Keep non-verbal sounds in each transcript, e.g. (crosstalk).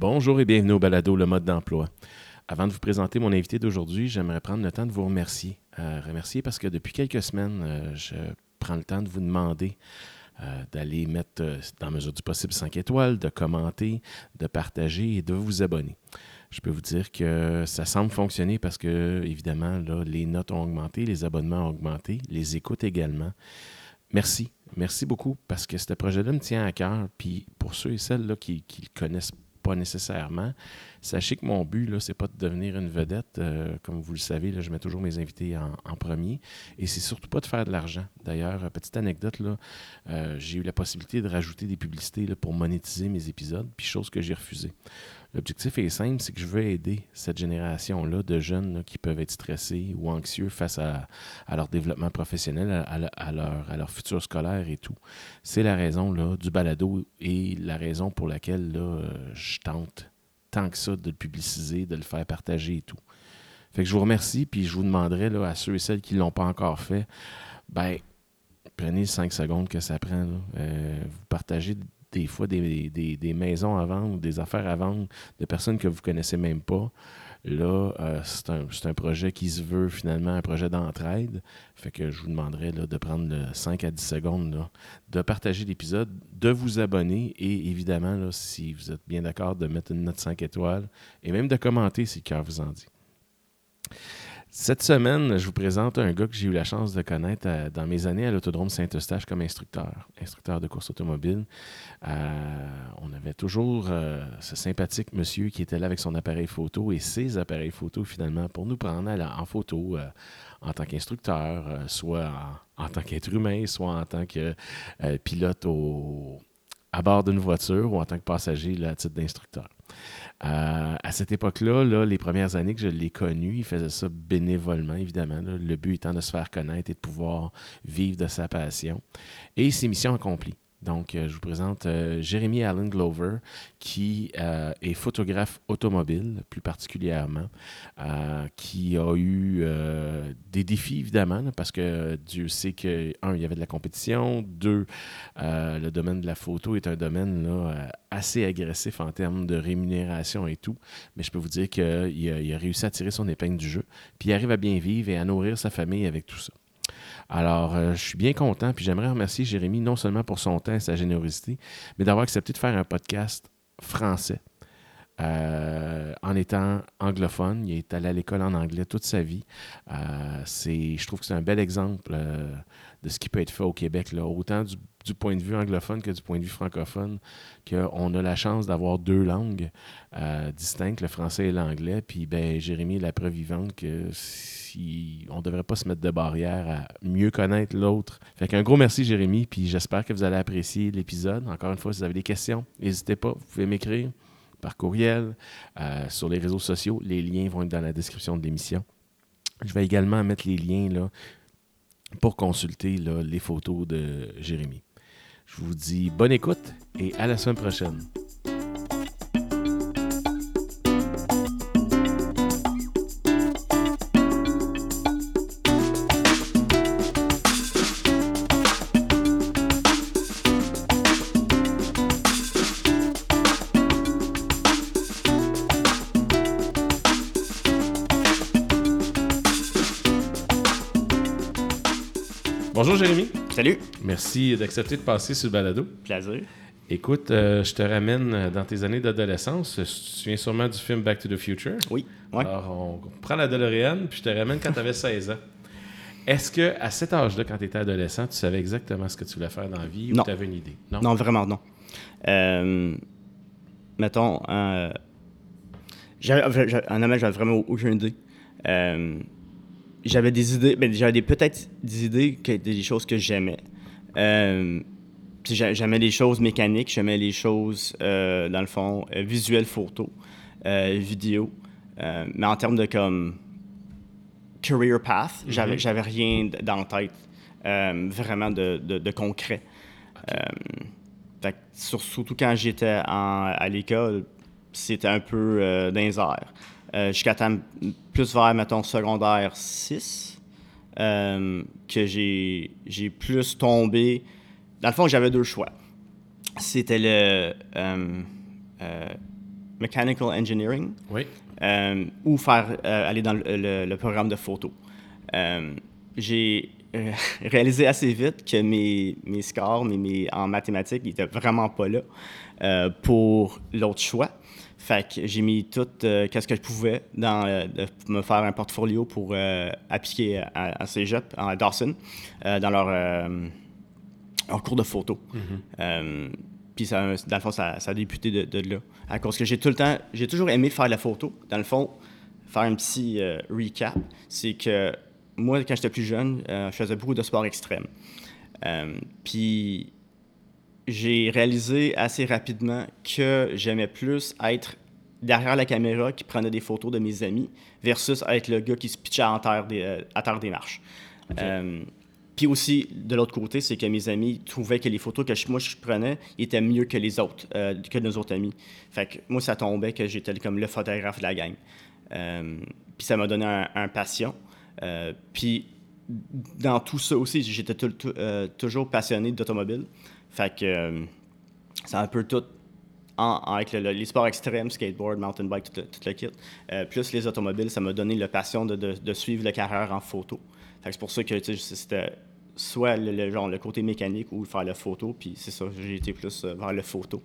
Bonjour et bienvenue au Balado Le mode d'emploi. Avant de vous présenter mon invité d'aujourd'hui, j'aimerais prendre le temps de vous remercier. Euh, remercier parce que depuis quelques semaines, euh, je prends le temps de vous demander euh, d'aller mettre, dans mesure du possible, 5 étoiles, de commenter, de partager et de vous abonner. Je peux vous dire que ça semble fonctionner parce que, évidemment, les notes ont augmenté, les abonnements ont augmenté, les écoutes également. Merci. Merci beaucoup parce que ce projet-là me tient à cœur. Puis pour ceux et celles là, qui le connaissent pas nécessairement, sachez que mon but, ce n'est pas de devenir une vedette. Euh, comme vous le savez, là, je mets toujours mes invités en, en premier. Et c'est surtout pas de faire de l'argent. D'ailleurs, euh, petite anecdote, là, euh, j'ai eu la possibilité de rajouter des publicités là, pour monétiser mes épisodes, puis chose que j'ai refusée. L'objectif est simple, c'est que je veux aider cette génération-là de jeunes qui peuvent être stressés ou anxieux face à, leur développement professionnel, à, leur, futur scolaire et tout. C'est la raison là, du balado et la raison pour laquelle euh, je tente tant que ça de le publiciser, de le faire partager et tout. Fait que je vous remercie, puis je vous demanderai à ceux et celles qui ne l'ont pas encore fait, ben, prenez les 5 secondes que ça prend. Euh, vous partagez des fois des, maisons à vendre, des affaires à vendre de personnes que vous connaissez même pas. Là, euh, c'est un, projet qui se veut finalement un projet d'entraide. Fait que je vous demanderai de prendre le 5 à 10 secondes, de partager l'épisode, de vous abonner et évidemment, là, si vous êtes bien d'accord, de mettre une note 5 étoiles et même de commenter si le cœur vous en dit. Cette semaine, je vous présente un gars que j'ai eu la chance de connaître euh, dans mes années à l'Autodrome Saint-Eustache comme instructeur, instructeur de course automobile. Euh, on avait toujours euh, ce sympathique monsieur qui était là avec son appareil photo et ses appareils photo finalement pour nous prendre en photo en tant qu'instructeur, soit en, tant qu'être humain, soit en tant que pilote à bord d'une voiture ou en tant que passager là, à titre d'instructeur. Euh, à cette époque-là, là, les premières années que je l'ai connu, il faisait ça bénévolement, évidemment. le but étant de se faire connaître et de pouvoir vivre de sa passion. Et c'est mission accomplie. Donc, euh, je vous présente euh, Jérémy Allen Glover, qui euh, est photographe automobile, plus particulièrement, qui a eu des défis, évidemment, parce que Dieu sait que, un, il y avait de la compétition, deux, le domaine de la photo est un domaine assez agressif en termes de rémunération et tout. Mais je peux vous dire qu'il a, il a réussi à tirer son épingle du jeu. Puis il arrive à bien vivre et à nourrir sa famille avec tout ça. Alors, euh, je suis bien content. Puis j'aimerais remercier Jérémy non seulement pour son temps et sa générosité, mais d'avoir accepté de faire un podcast français. Euh, en étant anglophone, il est allé à l'école en anglais toute sa vie. Euh, je trouve que c'est un bel exemple de ce qui peut être fait au Québec, autant du, du point de vue anglophone que du point de vue francophone, qu'on a la chance d'avoir deux langues euh, distinctes, le français et l'anglais. Puis, ben, Jérémy est la preuve vivante que si on ne devrait pas se mettre de barrière à mieux connaître l'autre. Fait qu'un gros merci, Jérémy, puis j'espère que vous allez apprécier l'épisode. Encore une fois, si vous avez des questions, n'hésitez pas, vous pouvez m'écrire par courriel, euh, sur les réseaux sociaux. Les liens vont être dans la description de l'émission. Je vais également mettre les liens là, pour consulter les photos de Jérémy. Je vous dis bonne écoute et à la semaine prochaine. Salut. Merci d'accepter de passer sur le balado. Plaisir. Écoute, euh, je te ramène euh, dans tes années d'adolescence. Tu te souviens sûrement du film Back to the Future? Oui. Ouais. Alors, on prend la DeLorean, puis je te ramène quand tu avais 16 ans. Est-ce que à cet âge-là, quand tu étais adolescent, tu savais exactement ce que tu voulais faire dans la vie ou Non. tu avais une idée? Non, vraiment non. Euh, mettons, euh, j'avais, j'avais- en amont, j'avais vraiment aucune idée. J'avais des idées, ben, j'avais peut-être des idées, que, des choses que j'aimais. Euh, j'aimais les choses mécaniques, j'aimais les choses, euh, dans le fond, euh, visuelles, photos, euh, vidéo. Euh, mais en termes de comme career path, j'avais, j'avais rien dans la tête vraiment de, de- de concret. Fait surtout quand j'étais à l'école, c'était un peu dans les airs. Euh, Jusqu'à plus vers, mettons, secondaire 6, euh, que j'ai plus tombé. Dans le fond, j'avais deux choix. C'était le. euh, mechanical engineering Oui. ou faire aller dans le, le- le programme de photo. J'ai euh, (laughs) réalisé assez vite que mes, mes scores mes, mes- en mathématiques n'étaient vraiment pas là euh, pour l'autre choix. Fait que j'ai mis tout euh, qu'est-ce que je pouvais dans euh, de me faire un portfolio pour euh, appliquer à, à Cégep, à Dawson, dans leur, leur cours de photo. Euh, puis ça, dans le fond, ça, ça a débuté de, de là. À cause que j'ai tout le temps, j'ai toujours aimé faire la photo. Dans le fond, faire un petit recap, c'est que moi, quand j'étais plus jeune, je faisais beaucoup de sport extrême. Euh, puis j'ai réalisé assez rapidement que j'aimais plus être derrière la caméra qui prenait des photos de mes amis versus être le gars qui se pitchait en terre des, euh, à terre des marches. Euh, puis aussi, de l'autre côté, c'est que mes amis trouvaient que les photos que je- moi je prenais étaient mieux que les autres, euh, que nos autres amis. Fait que moi, ça tombait que j'étais comme le photographe de la gang. Euh, puis ça m'a donné un, un passion. Puis dans tout ça aussi, j'étais toujours passionné d'automobile. Fait que euh, c'est un peu tout en- avec le- le- les sports extrêmes, skateboard, mountain bike, tout le, tout le kit. Euh, plus les automobiles, ça m'a donné la passion de, de- de suivre la carrière en photo. Fait que c'est pour ça que c'était soit le, le genre, le côté mécanique ou faire la photo, puis c'est ça, j'ai été plus euh, vers le photo.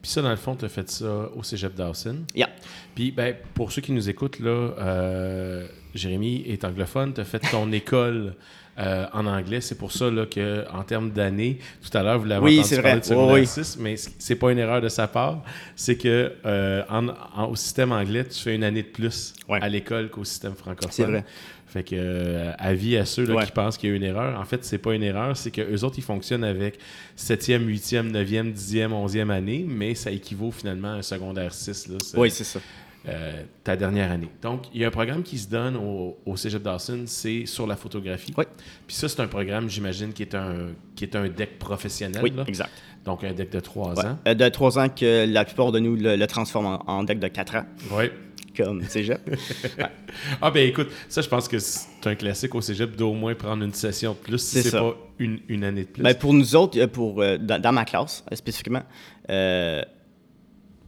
Puis ça, dans le fond, tu as fait ça au cégep Dawson. Yeah. Puis, ben, pour ceux qui nous écoutent, là, euh, Jérémy est anglophone. Tu as fait ton (laughs) école euh, en anglais. C'est pour ça là, que, en termes d'années, tout à l'heure, vous l'avez Oui, entendu c'est parler vrai. de secondaire Oui, oui. 6, mais c'est pas une erreur de sa part. C'est que euh, en- en- au système anglais, tu fais une année de plus Ouais. à l'école qu'au système francophone. C'est vrai. Fait que, euh, avis à ceux là, Ouais. qui pensent qu'il y a une erreur. En fait, c'est pas une erreur, c'est que eux autres, ils fonctionnent avec 7e, 8e, 9e, 10e, 11e année, mais ça équivaut finalement à un secondaire 6. Là, c'est, Oui, c'est ça. Euh, ta dernière année. Donc, il y a un programme qui se donne au, au Cégep Dawson, c'est sur la photographie. Oui. Puis ça, c'est un programme, j'imagine, qui est un, qui est un deck professionnel. Oui, là. exact. Donc, un deck de 3 Ouais. ans. Euh, de trois ans que la plupart de nous le, le transforment en, en deck de quatre ans, Oui. comme cégep. (laughs) Ah, ben écoute, ça, je pense que c'est un classique au Cégep d'au moins prendre une session de plus si C'est pas une, une année de plus. Ben, pour nous autres, euh, pour, dans, dans ma classe spécifiquement, euh,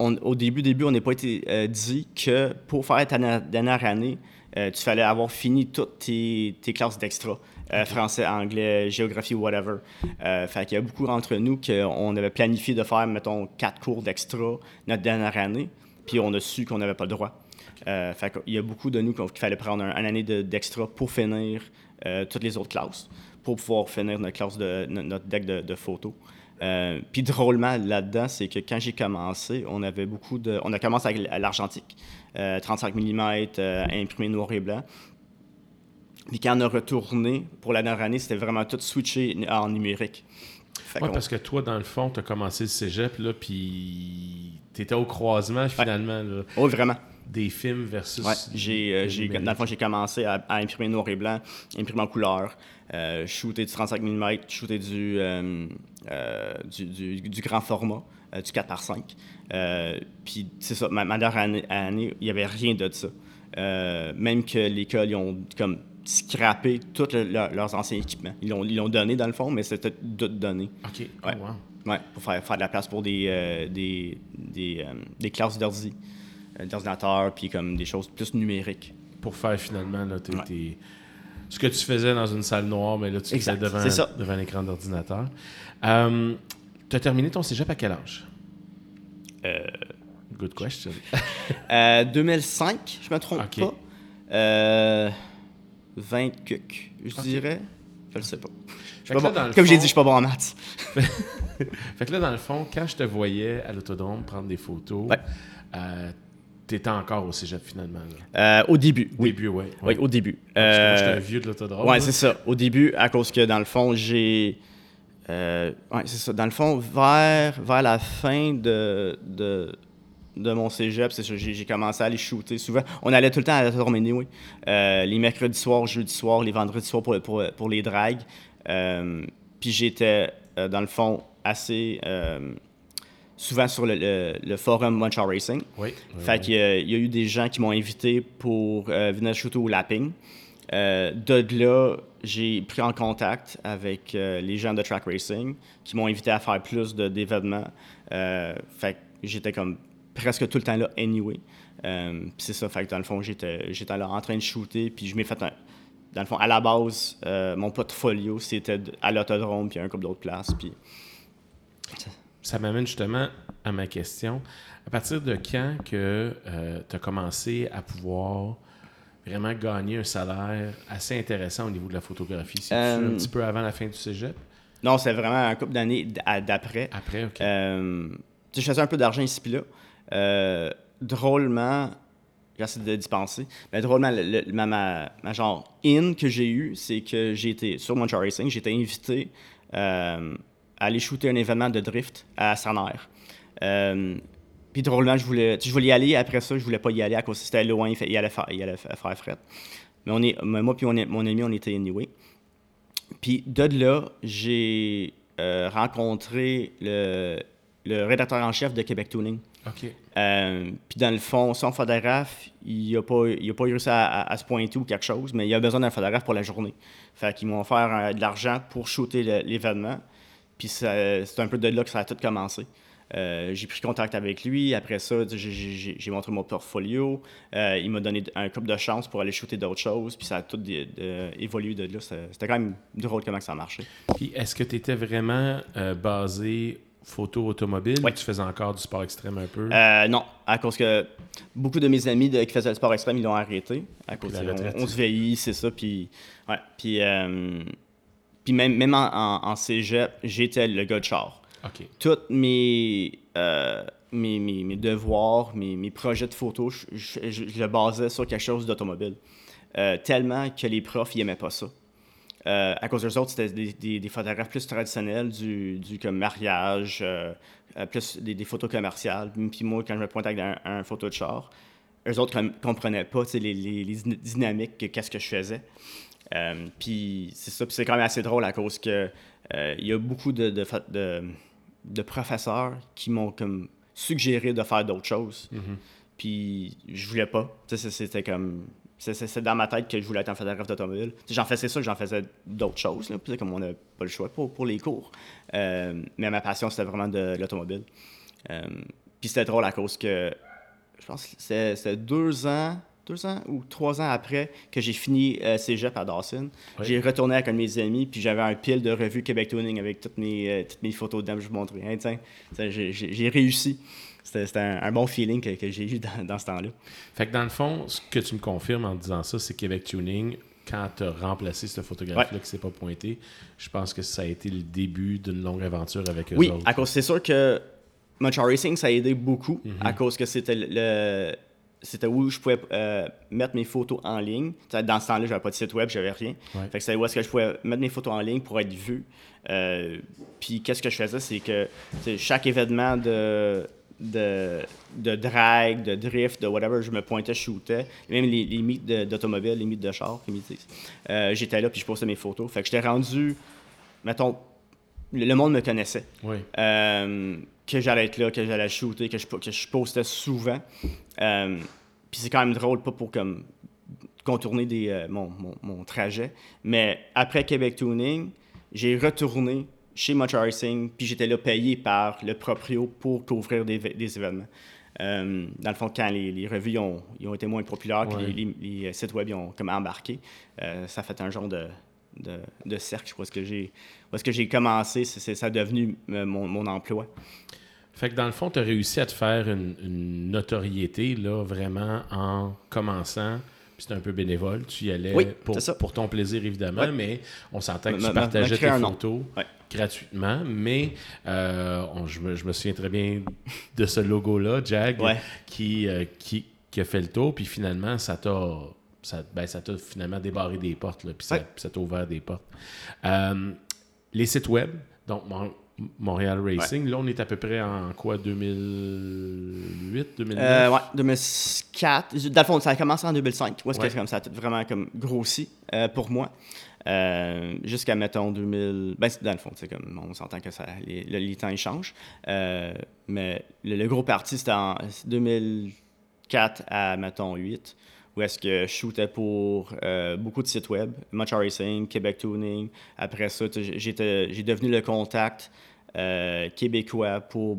on- au début, début, on n'a pas été euh, dit que pour faire ta dernière année, euh, tu fallait avoir fini toutes tes, tes classes d'extra. euh, Français, anglais, géographie, whatever. Fait qu'il y a beaucoup d'entre nous qu'on avait planifié de faire, mettons, quatre cours d'extra notre dernière année, puis on a su qu'on n'avait pas le droit. Euh, fait qu'il y a beaucoup de nous qu'il fallait prendre un, une année de- d'extra pour finir toutes les autres classes, pour pouvoir finir notre classe de no- notre deck de, de photos. Euh, Puis drôlement là-dedans, c'est que quand j'ai commencé, on avait beaucoup de, on a commencé avec l- l'argentique, euh, 35 mm, euh, imprimé noir et blanc. Puis quand on a retourné pour la dernière année, c'était vraiment tout switché en numérique. Qu'on- parce que toi, dans le fond, tu as commencé le cégep, là, puis tu étais au croisement, finalement, là, Oui, vraiment. des films versus. Ouais, j'ai, euh, j'ai- dans le fond, j'ai commencé à, à imprimer noir et blanc, imprimer en couleur, euh, shooter du 35 mm, shooter du, euh, euh, du, du- du grand format, euh, du 4 par 5 Euh, Puis, c'est ça, ma, ma dernière année, année, il n'y avait rien de ça. Euh, même que l'école, ils ont comme scrappé tous le- leur- leurs anciens équipements. Ils l'ont, ils l'ont donné, dans le fond, mais c'était tout donné. OK. Oh, Ouais. wow. Ouais, pour faire, faire de la place pour des, des, des, des classes d'ordi, d'ordinateur, puis comme des choses plus numériques. Pour faire finalement, là, t'es- Ouais. t'es- ce que tu faisais dans une salle noire, mais là, tu le fais Exact, devant, devant un écran d'ordinateur. Euh, tu as terminé ton cégep à quel âge? Euh, Good question. (laughs) euh, 2005, je me trompe pas. Euh, 20 cuc, je dirais. Je le sais pas. Je pas là, bon- Comme j'ai fond- dit, je suis pas bon en maths. (laughs) Fait que là, dans le fond, quand je te voyais à l'autodrome prendre des photos, Ouais. euh, t'étais encore au cégep finalement. Là? Euh, au début, Au oui. début, ouais. Oui, au début. Parce que moi, j'étais Euh, un vieux de l'autodrome. Ouais, c'est ça. Au début, à cause que dans le fond, j'ai. Euh, ouais, c'est ça. Dans le fond, vers, vers la fin de, de, de mon cégep, c'est ça, j'ai, commencé à aller shooter souvent. On allait tout le temps à la Torménie, oui. Euh, les mercredis soirs, jeudis soirs, les vendredis soirs pour, pour, pour les dragues. Euh, puis j'étais, dans le fond, assez souvent sur le, le, le forum Munchar Racing. Oui. oui, Fait oui. qu'il y a- il y a eu des gens qui m'ont invité pour venir shooter au lapping. Euh, de là, j'ai pris en contact avec euh, les gens de track racing qui m'ont invité à faire plus d'événements. Euh, fait que j'étais comme presque tout le temps là anyway. Euh, c'est ça, fait que dans le fond, j'étais, là en train de shooter, puis je m'ai fait un. Dans le fond, à la base, euh, mon portfolio, c'était à l'autodrome, puis un couple d'autres places, puis. Ça m'amène justement à ma question. À partir de quand que tu as commencé à pouvoir vraiment gagner un salaire assez intéressant au niveau de la photographie? C'est Euh, un petit peu avant la fin du cégep? Non, c'est vraiment un couple d'années d'après. Après, OK. Euh, je faisais un peu d'argent ici puis là. Euh, drôlement, j'essaie de dispenser, mais drôlement, le, le- ma, ma, ma genre in que j'ai eu, c'est que j'ai été sur Montreal Racing, j'ai été invité euh, à aller shooter un événement de drift à Saner. Puis drôlement, je voulais, je voulais y aller. Après ça, je voulais pas y aller à cause c'était loin, il, fait- il allait faire, il allait fa- faire fret. Mais on est, mais moi puis mon, mon ami, on était anyway. Puis de là, j'ai euh, rencontré le, le rédacteur en chef de Québec Tuning. OK. Euh, puis dans le fond, son photographe, il n'a pas, il a pas réussi à, à- à se pointer ou quelque chose, mais il a besoin d'un photographe pour la journée. Fait qu'ils m'ont offert euh, de l'argent pour shooter l'événement. Puis c'est un peu de là que ça a tout commencé. Euh, j'ai pris contact avec lui. Après ça, j'ai- montré mon portfolio. Euh, il m'a donné un couple de chances pour aller shooter d'autres choses. Puis ça a tout de- évolué de là. C'était quand même drôle comment ça a marché. Puis est-ce que tu étais vraiment euh, basé photo automobile? Ouais. ou tu faisais encore du sport extrême un peu? Euh, non, à cause que beaucoup de mes amis de- qui faisaient le sport extrême, ils l'ont arrêté. À cause retraite. on, on se vieillit, c'est ça. Puis, ouais, puis, euh, puis même, même en, en, en cégep, j'étais le gars de char. OK. Tous mes, euh, mes, mes, mes devoirs, mes, mes projets de photo, je, je, je- le basais sur quelque chose d'automobile. Euh, tellement que les profs, n'aimaient pas ça. Euh, à cause des autres, c'était des, des- photographes plus traditionnels, du, du comme mariage, plus des, photos commerciales. Puis moi, quand je me pointais avec un, un photo de char, eux autres ne comprenaient pas les, les- les dyna- dynamiques, que- qu'est-ce que je faisais. Puis c'est ça, c'est quand même assez drôle à cause que il y a beaucoup de- de professeurs qui m'ont comme suggéré de faire d'autres choses. Puis je voulais pas. C'était comme. c'est- dans ma tête que je voulais être un photographe d'automobile. J'en faisais ça, j'en faisais d'autres choses. Là, comme on n'a pas le choix pour, pour les cours. Euh, mais ma passion, c'était vraiment de l'automobile. Euh, puis c'était drôle à cause que. Je pense c'était deux ans, deux ans ou trois ans après que j'ai fini euh, cégep à Dawson. Oui. J'ai retourné avec un de mes amis, puis j'avais un pile de revues Québec Tuning avec toutes mes, euh, toutes mes photos dedans. Je vous montrais. Hein, tiens, j'ai- réussi. C'était un, un bon feeling que, que j'ai eu dans, dans ce temps-là. Fait que dans le fond, ce que tu me confirmes en disant ça, c'est Québec Tuning, quand tu as remplacé ce photographe-là qui s'est pas pointé, je pense que ça a été le début d'une longue aventure avec eux Oui, autres. à cause c'est sûr que Montreal Racing, ça a aidé beaucoup Mhm. à cause que c'était le- c'était où je pouvais euh, mettre mes photos en ligne. Dans ce temps-là, j'avais pas de site web, j'avais rien. Ouais. Fait que c'est où est-ce que je pouvais mettre mes photos en ligne pour être vu. Euh, puis qu'est-ce que je faisais, c'est que chaque événement de de, de drag, de drift, de whatever, je me pointais, je shootais. Même les, les mythes d'automobile, les mythes de char, comme ils disent. Euh, J'étais là, puis je postais mes photos. Fait que j'étais rendu, mettons, le le monde me connaissait. Oui. Que j'allais être là, que j'allais shooter, que je, que je postais souvent. Euh, Puis c'est quand même drôle, pas pour comme contourner des, euh, mon, mon- mon trajet. Mais après Québec Tuning, j'ai retourné chez Montreal Racing, puis j'étais là payé par le proprio pour couvrir des, des événements. Euh, dans le fond, quand les, les revues ont, ils ont été moins populaires, puis Ouais. les, les- les sites web ils ont comme embarqué, euh, ça a fait un genre de, de, de cercle. Je crois que j'ai, est-ce que j'ai commencé, c'est, ça a devenu mon, mon emploi. Fait que dans le fond, tu as réussi à te faire une, une notoriété, là, vraiment en commençant. Puis c'était un peu bénévole. Tu y allais Oui, pour, ton plaisir, évidemment, Ouais. mais on s'entend que tu partageais tes photos Ouais. gratuitement. Mais euh, on- je, me, je me souviens très bien de ce logo-là, Jag, Ouais. qui, euh, qui, qui a fait le tour. Puis finalement, ça t'a. Ça, ben, ça t'a finalement débarré des portes, là, puis ça, Ouais. puis ça t'a ouvert des portes. Euh, les sites web, donc Montréal Racing, là, on est à peu près en quoi, 2008, 2009? Euh, ouais, 2004. Dans le fond, ça a commencé en 2005. Où est-ce Ouais. que comme ça a tout vraiment comme grossi euh, pour moi. Euh, Jusqu'à, mettons, 2000. Ben, dans le fond, c'est comme, on s'entend que ça, les, le- les temps, ils changent. Euh, mais le, le gros parti, c'était en 2004 à, mettons, 8. Où est-ce que je shootais pour euh, beaucoup de sites web, Match Racing, Québec Tuning. Après ça, j'ai devenu le contact euh, québécois pour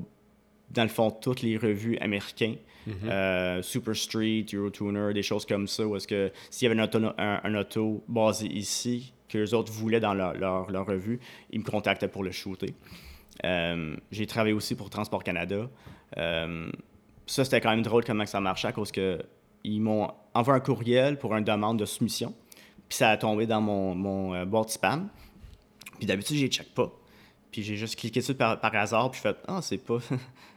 dans le fond, toutes les revues américaines. Euh, Super Street, Eurotuner, des choses comme ça, où est-ce que s'il y avait un auto, un, auto basé ici, que les autres voulaient dans leur, leur, revue, ils me contactaient pour le shooter. Euh, j'ai travaillé aussi pour Transport Canada. Ça, c'était quand même drôle comment ça marchait à cause que ils m'ont envoyé un courriel pour une demande de soumission. Puis ça a tombé dans mon, mon boîte spam. Puis d'habitude, je les check pas. Puis j'ai juste cliqué dessus par, par hasard, puis je fait Ah, (laughs) c'est pas.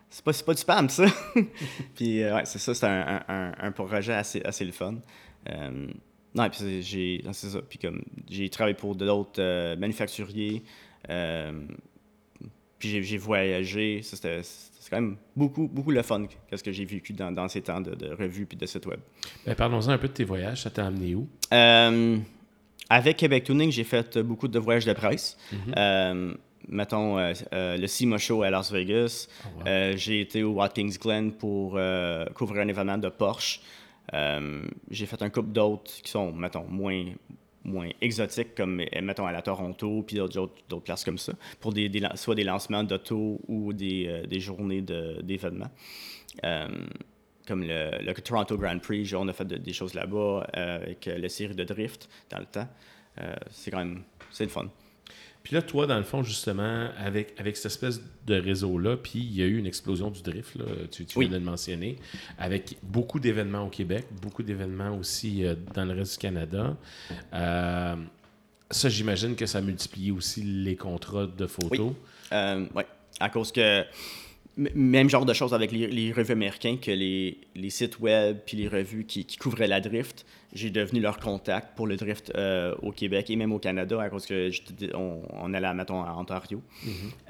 c'est pas, pas du spam, ça. (laughs) puis euh, ouais, c'est ça, c'est un, un, un, projet assez, assez le fun. Euh, non, puis j'ai, c'est ça. Puis comme j'ai travaillé pour d'autres euh, manufacturiers, puis j'ai, voyagé. c'était, c'est quand même beaucoup, beaucoup le fun qu'est-ce que j'ai vécu dans, dans, ces temps de, de revue puis de site web. Ben, parlons-en un peu de tes voyages. Ça t'a amené où? avec Québec Tuning, j'ai fait beaucoup de voyages de presse. Mm-hmm mettons, euh, euh, le SEMA Show à Las Vegas. Oh, euh, j'ai été au Watkins Glen pour couvrir un événement de Porsche. j'ai fait un couple d'autres qui sont, mettons, moins, moins exotiques, comme, mettons, à la Toronto, puis d'autres, places comme ça, pour des, soit des lancements d'auto ou des, des journées d'événements. comme le, Toronto Grand Prix, on a fait des choses là-bas avec la série de drift dans le temps. c'est quand même, c'est le fun. Puis là, toi, dans le fond, justement, avec, avec cette espèce de réseau-là, puis il y a eu une explosion du drift, là, tu, tu viens de le mentionner, avec beaucoup d'événements au Québec, beaucoup d'événements aussi euh, dans le reste du Canada. Euh, ça, j'imagine que ça multiplie aussi les contrats de photos. Oui, euh, ouais. à cause que même genre de choses avec les, revues américains que les, les, sites web puis les revues qui, qui couvraient la drift. J'ai devenu leur contact pour le drift euh, au Québec et même au Canada à cause que on, on, allait, mettons, à Ontario.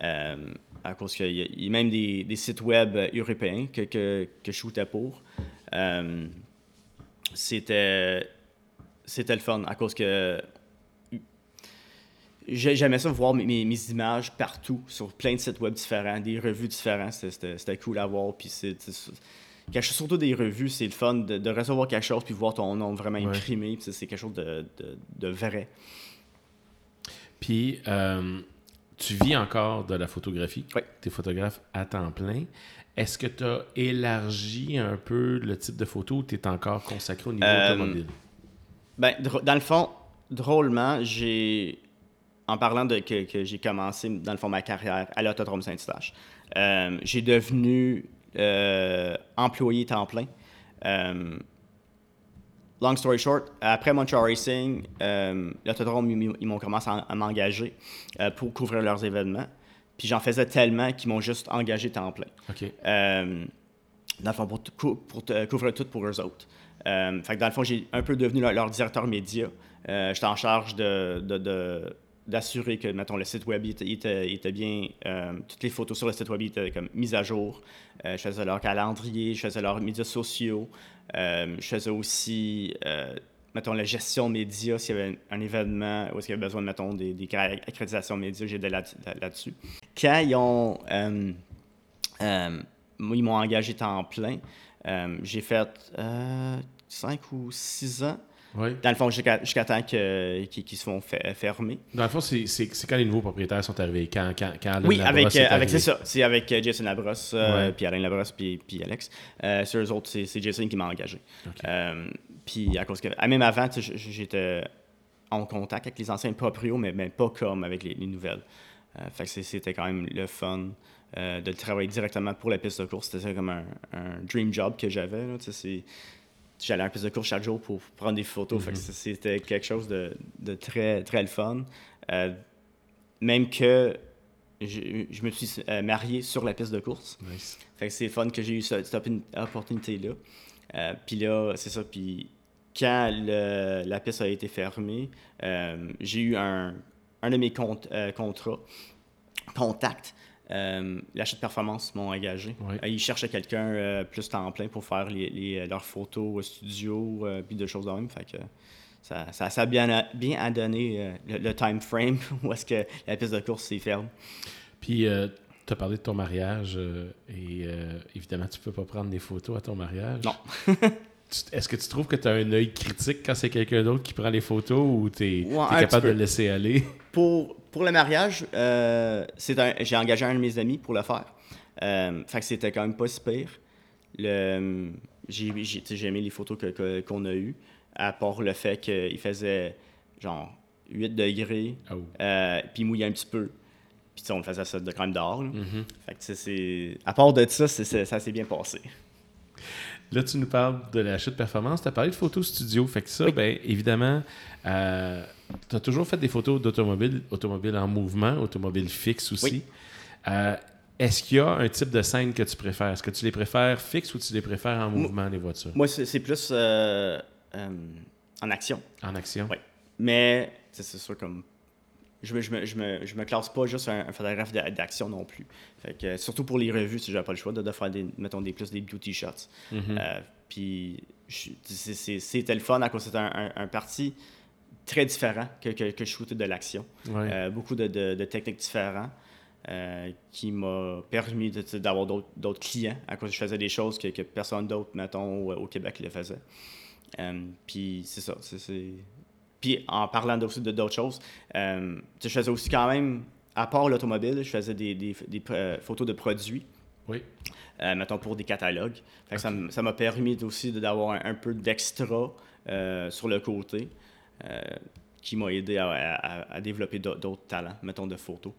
Euh, à cause qu'il y, a même des, des, sites web européens que, que, que je shootais pour. Euh, c'était c'était le fun à cause que J'aimais ça voir mes, mes, images partout, sur plein de sites web différents, des revues différentes. C'était cool à voir. Puis c'est surtout des revues, c'est le fun de, recevoir quelque chose puis voir ton nom vraiment imprimé. C'est quelque chose de, de, vrai. Puis, euh, tu vis encore de la photographie? Oui. Tu es photographe à temps plein. Est-ce que tu as élargi un peu le type de photo ou tu es encore consacré au niveau euh, automobile? Ben, dans le fond, drôlement, j'ai en parlant de que, que j'ai commencé, dans le fond, ma carrière à l'Autodrome Saint-Eustache, euh, j'ai devenu euh, employé temps plein. Euh, long story short, après Montreal Racing, l'Autodrome, ils, m'ont commencé à, m'engager pour couvrir leurs événements. Puis j'en faisais tellement qu'ils m'ont juste engagé temps plein. OK. dans le fond, pour, pour couvrir tout pour eux autres. fait que dans le fond, j'ai un peu devenu leur, directeur média. J'étais en charge de, de d'assurer que, mettons, le site web était, était, bien, euh, toutes les photos sur le site web étaient comme mises à jour. Euh, je faisais leur calendrier, je faisais leurs médias sociaux. Euh, je faisais aussi, mettons, la gestion médias, s'il y avait un, événement est-ce qu'il y avait besoin, mettons, des, des accréditations médias, j'étais là-dessus. Quand ils ont, ils m'ont engagé temps plein, j'ai fait cinq ou six ans dans le fond, jusqu'à temps qu'ils se font fermer. Dans le fond, c'est quand les nouveaux propriétaires sont arrivés, quand, quand, quand Oui, avec, euh, avec c'est ça. C'est avec euh, Jason Labrosse, euh, puis Alain Labrosse, puis, puis Alex. sur eux autres, c'est Jason qui m'a engagé. puis à cause que, même avant, j'étais en contact avec les anciens proprios, mais, mais pas comme avec les, nouvelles. fait que c'était quand même le fun. de travailler directement pour la piste de course. C'était comme un, un, dream job que j'avais. C'est j'allais à un piste de course chaque jour pour prendre des photos. Mhm. c'était quelque chose de, de, très, très le fun. Euh, même que je, je me suis euh, marié sur la piste de course. Fait que c'est fun que j'ai eu cette, opportunité-là. Euh, puis là, c'est ça. Puis quand la piste a été fermée, j'ai eu un, un de mes contrats, contact, euh, L'achat de performance m'ont engagé. Euh, ils cherchaient quelqu'un euh, plus temps plein pour faire les, leurs photos au studio, puis de choses de même. Fait que ça, ça, ça a bien, bien donné le, time frame (laughs) où est-ce que la piste de course s'est ferme. Puis, tu as parlé de ton mariage et évidemment, tu peux pas prendre des photos à ton mariage. Non. (laughs) Est-ce que tu trouves que tu as un œil critique quand c'est quelqu'un d'autre qui prend les photos ou tu es, capable de le laisser aller? Pour, pour le mariage, euh, j'ai engagé un de mes amis pour le faire. Euh, fait que c'était quand même pas si pire. Le, j'ai, aimé les photos que- qu'on a eues, à part le fait qu'il faisait genre 8 degrés, Oh. euh, puis il mouillait un petit peu. Puis on le faisait ça de, quand même dehors. Mhm. Fait que c'est... À part de ça, ça s'est bien passé. Là, tu nous parles de la chute performance. Tu as parlé de photos studio. Fait que ça, ben, évidemment, tu as toujours fait des photos d'automobiles, automobiles en mouvement, automobiles fixes aussi. Oui. Euh, Est-ce qu'il y a un type de scène que tu préfères? Est-ce que tu les préfères fixes ou tu les préfères en mouvement, les voitures? Moi, c'est, plus euh, euh, en action. En action? Oui. Mais c'est sûr comme. Je me, je, me, je, me, je me classe pas juste un, un photographe d'a- d'action non plus. Fait que, surtout pour les revues, si j'avais pas le choix de, de faire des, mettons, des plus des beauty shots. Mhm. Euh, puis c'était le fun à cause c'était un, un, un parti très différent que, que, que je shootais de l'action. Ouais. Euh, beaucoup de, de, de techniques différentes euh, qui m'a permis d'avoir d'autres d'autres clients à cause que je faisais des choses que, que personne d'autre, mettons, au, au Québec le faisait. Euh, puis c'est ça. c'est- Puis en parlant aussi de d'autres choses, je faisais aussi quand même, à part l'automobile, je faisais des, des, des, photos de produits Oui. mettons pour des catalogues. Fait que ça m'a permis aussi d'avoir un, un peu d'extra sur le côté qui m'a aidé à, à- à développer d'au- d'autres talents, mettons de photos.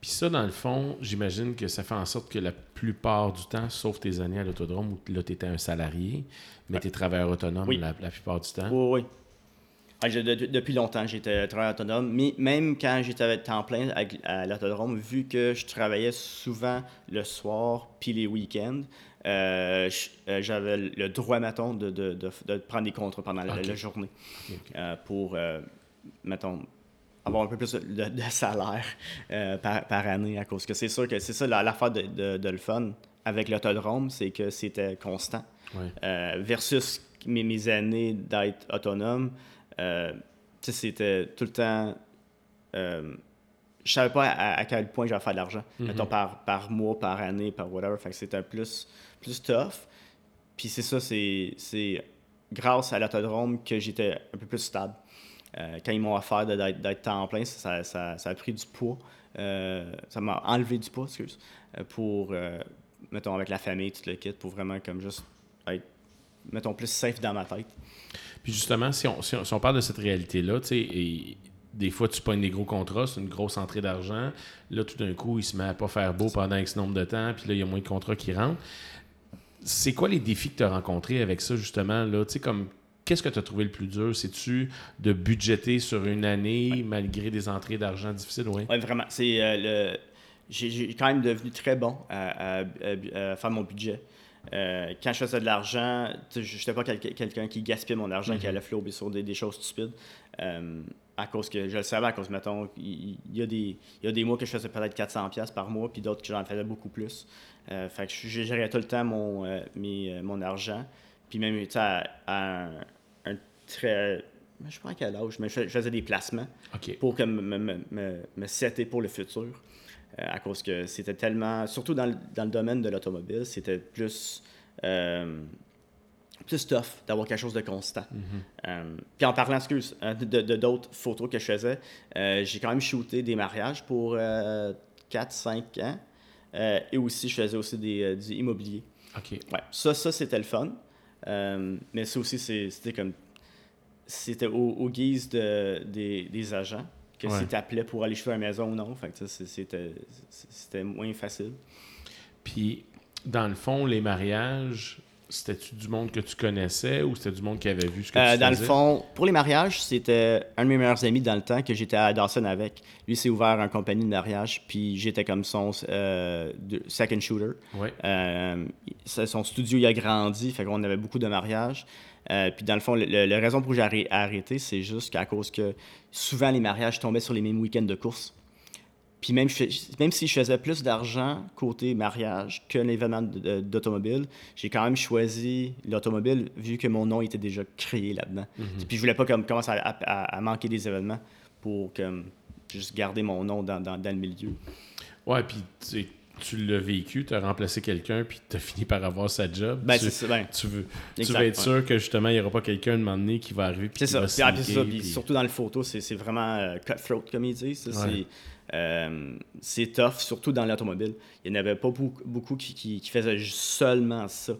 Puis ça, dans le fond, j'imagine que ça fait en sorte que la plupart du temps, sauf tes années à l'autodrome où là, tu étais un salarié, mais tu es travailleur autonome Oui. la, la plupart du temps. Oui, oui. Ah, de- depuis longtemps, j'étais travailleur autonome, mais même quand j'étais à temps plein à, à l'autodrome, vu que je travaillais souvent le soir puis les week-ends, euh, euh, j'avais le droit, mettons, de, de, de, de prendre des contrats pendant la, journée euh, pour, euh, mettons, avoir un peu plus de, salaire par, par année à cause que c'est sûr que c'est ça la- l'affaire de, de, de le fun avec l'autodrome, c'est que c'était constant. Versus mes, mes années d'être autonome, c'était tout le temps. Je savais pas à, à quel point j'allais faire de l'argent. Mettons par, par mois, par année, par whatever. Fait que c'était plus, plus tough. Puis c'est ça, c'est grâce à l'autodrome que j'étais un peu plus stable. Euh, quand ils m'ont offert d'être temps plein, ça, ça, ça a pris du poids. Euh, ça m'a enlevé du poids, excuse, euh, pour, euh, mettons, avec la famille, tout le kit, pour vraiment comme juste être, mettons, plus safe dans ma tête. Puis justement, si on, si on, si on parle de cette réalité-là, tu sais, des fois, tu pognes des gros contrats, c'est une grosse entrée d'argent. Là, tout d'un coup, il se met à pas faire beau pendant X nombre de temps, puis là, il y a moins de contrats qui rentrent. C'est quoi les défis que tu as rencontrés avec ça, justement? Là? Tu sais, comme, qu'est-ce que tu as trouvé le plus dur? C'est-tu de budgéter sur une année malgré des entrées d'argent difficiles? Oui. Ouais, vraiment. C'est euh, le. J'ai quand même devenu très bon à, à- à- à faire mon budget. Euh, quand je faisais de l'argent, je n'étais pas quel- quelqu'un qui gaspillait mon argent, qui allait flouber sur des, des choses stupides. Euh, à cause que je le savais, à cause, mettons, il y, a des, il y a des mois que je faisais peut-être 400$ par mois, puis d'autres que j'en faisais beaucoup plus. Euh, fait que je gérais tout le temps mon, euh, mes, euh, mon argent. Puis même, tu sais, à, à un, un très. Je pas à quel âge, mais je fais- je faisais des placements OK. pour que me, me, me, me setter pour le futur. Euh, à cause que c'était tellement, surtout dans le, dans le domaine de l'automobile, c'était plus, euh, plus tough d'avoir quelque chose de constant. Euh, puis en parlant, excuse, euh, de d'autres photos que je faisais, euh, j'ai quand même shooté des mariages pour 4-5 ans. Et aussi, je faisais aussi des, du immobilier. OK. Ouais, ça, ça c'était le fun. Mais ça aussi, c'était comme. C'était au, au guise de, des, des agents que Ouais. si t'appelais pour aller shooter à la maison ou non. Fait que c'était moins facile. Puis, dans le fond, les mariages, c'était-tu du monde que tu connaissais ou c'était du monde qui avait vu ce que Euh, tu dans le fond, pour les mariages, c'était un de mes meilleurs amis dans le temps que j'étais à Dawson avec. Lui s'est ouvert une compagnie de mariage, puis j'étais comme son euh, second shooter. Ouais. Euh, son studio il a grandi, fait qu'on avait beaucoup de mariages. Euh, puis dans le fond, la raison pour laquelle j'ai arrê- arrêté, c'est juste qu'à cause que souvent les mariages tombaient sur les mêmes week-ends de course. Puis même, même si je faisais plus d'argent côté mariage qu'un événement de- de- d'automobile, j'ai quand même choisi l'automobile vu que mon nom était déjà créé là-dedans. Puis je voulais pas comme, commencer à, à- à manquer des événements pour comme, juste garder mon nom dans, dans- dans le milieu. Ouais, puis tu, tu l'as vécu, tu as remplacé quelqu'un, puis tu as (laughs) fini par avoir sa job. Ben, tu, c'est ça, ben, tu veux, tu veux être ouais. sûr que justement, il n'y aura pas quelqu'un de moment donné qui va arriver. puis C'est ça. va Puis, ah, ça. Puis surtout dans le photo, c'est c'est vraiment euh, cutthroat, comme ils disent. Ouais. C'est, Euh, c'est tough, surtout dans l'automobile. Il n'y en avait pas beaucoup, beaucoup qui, qui, qui, faisaient seulement ça.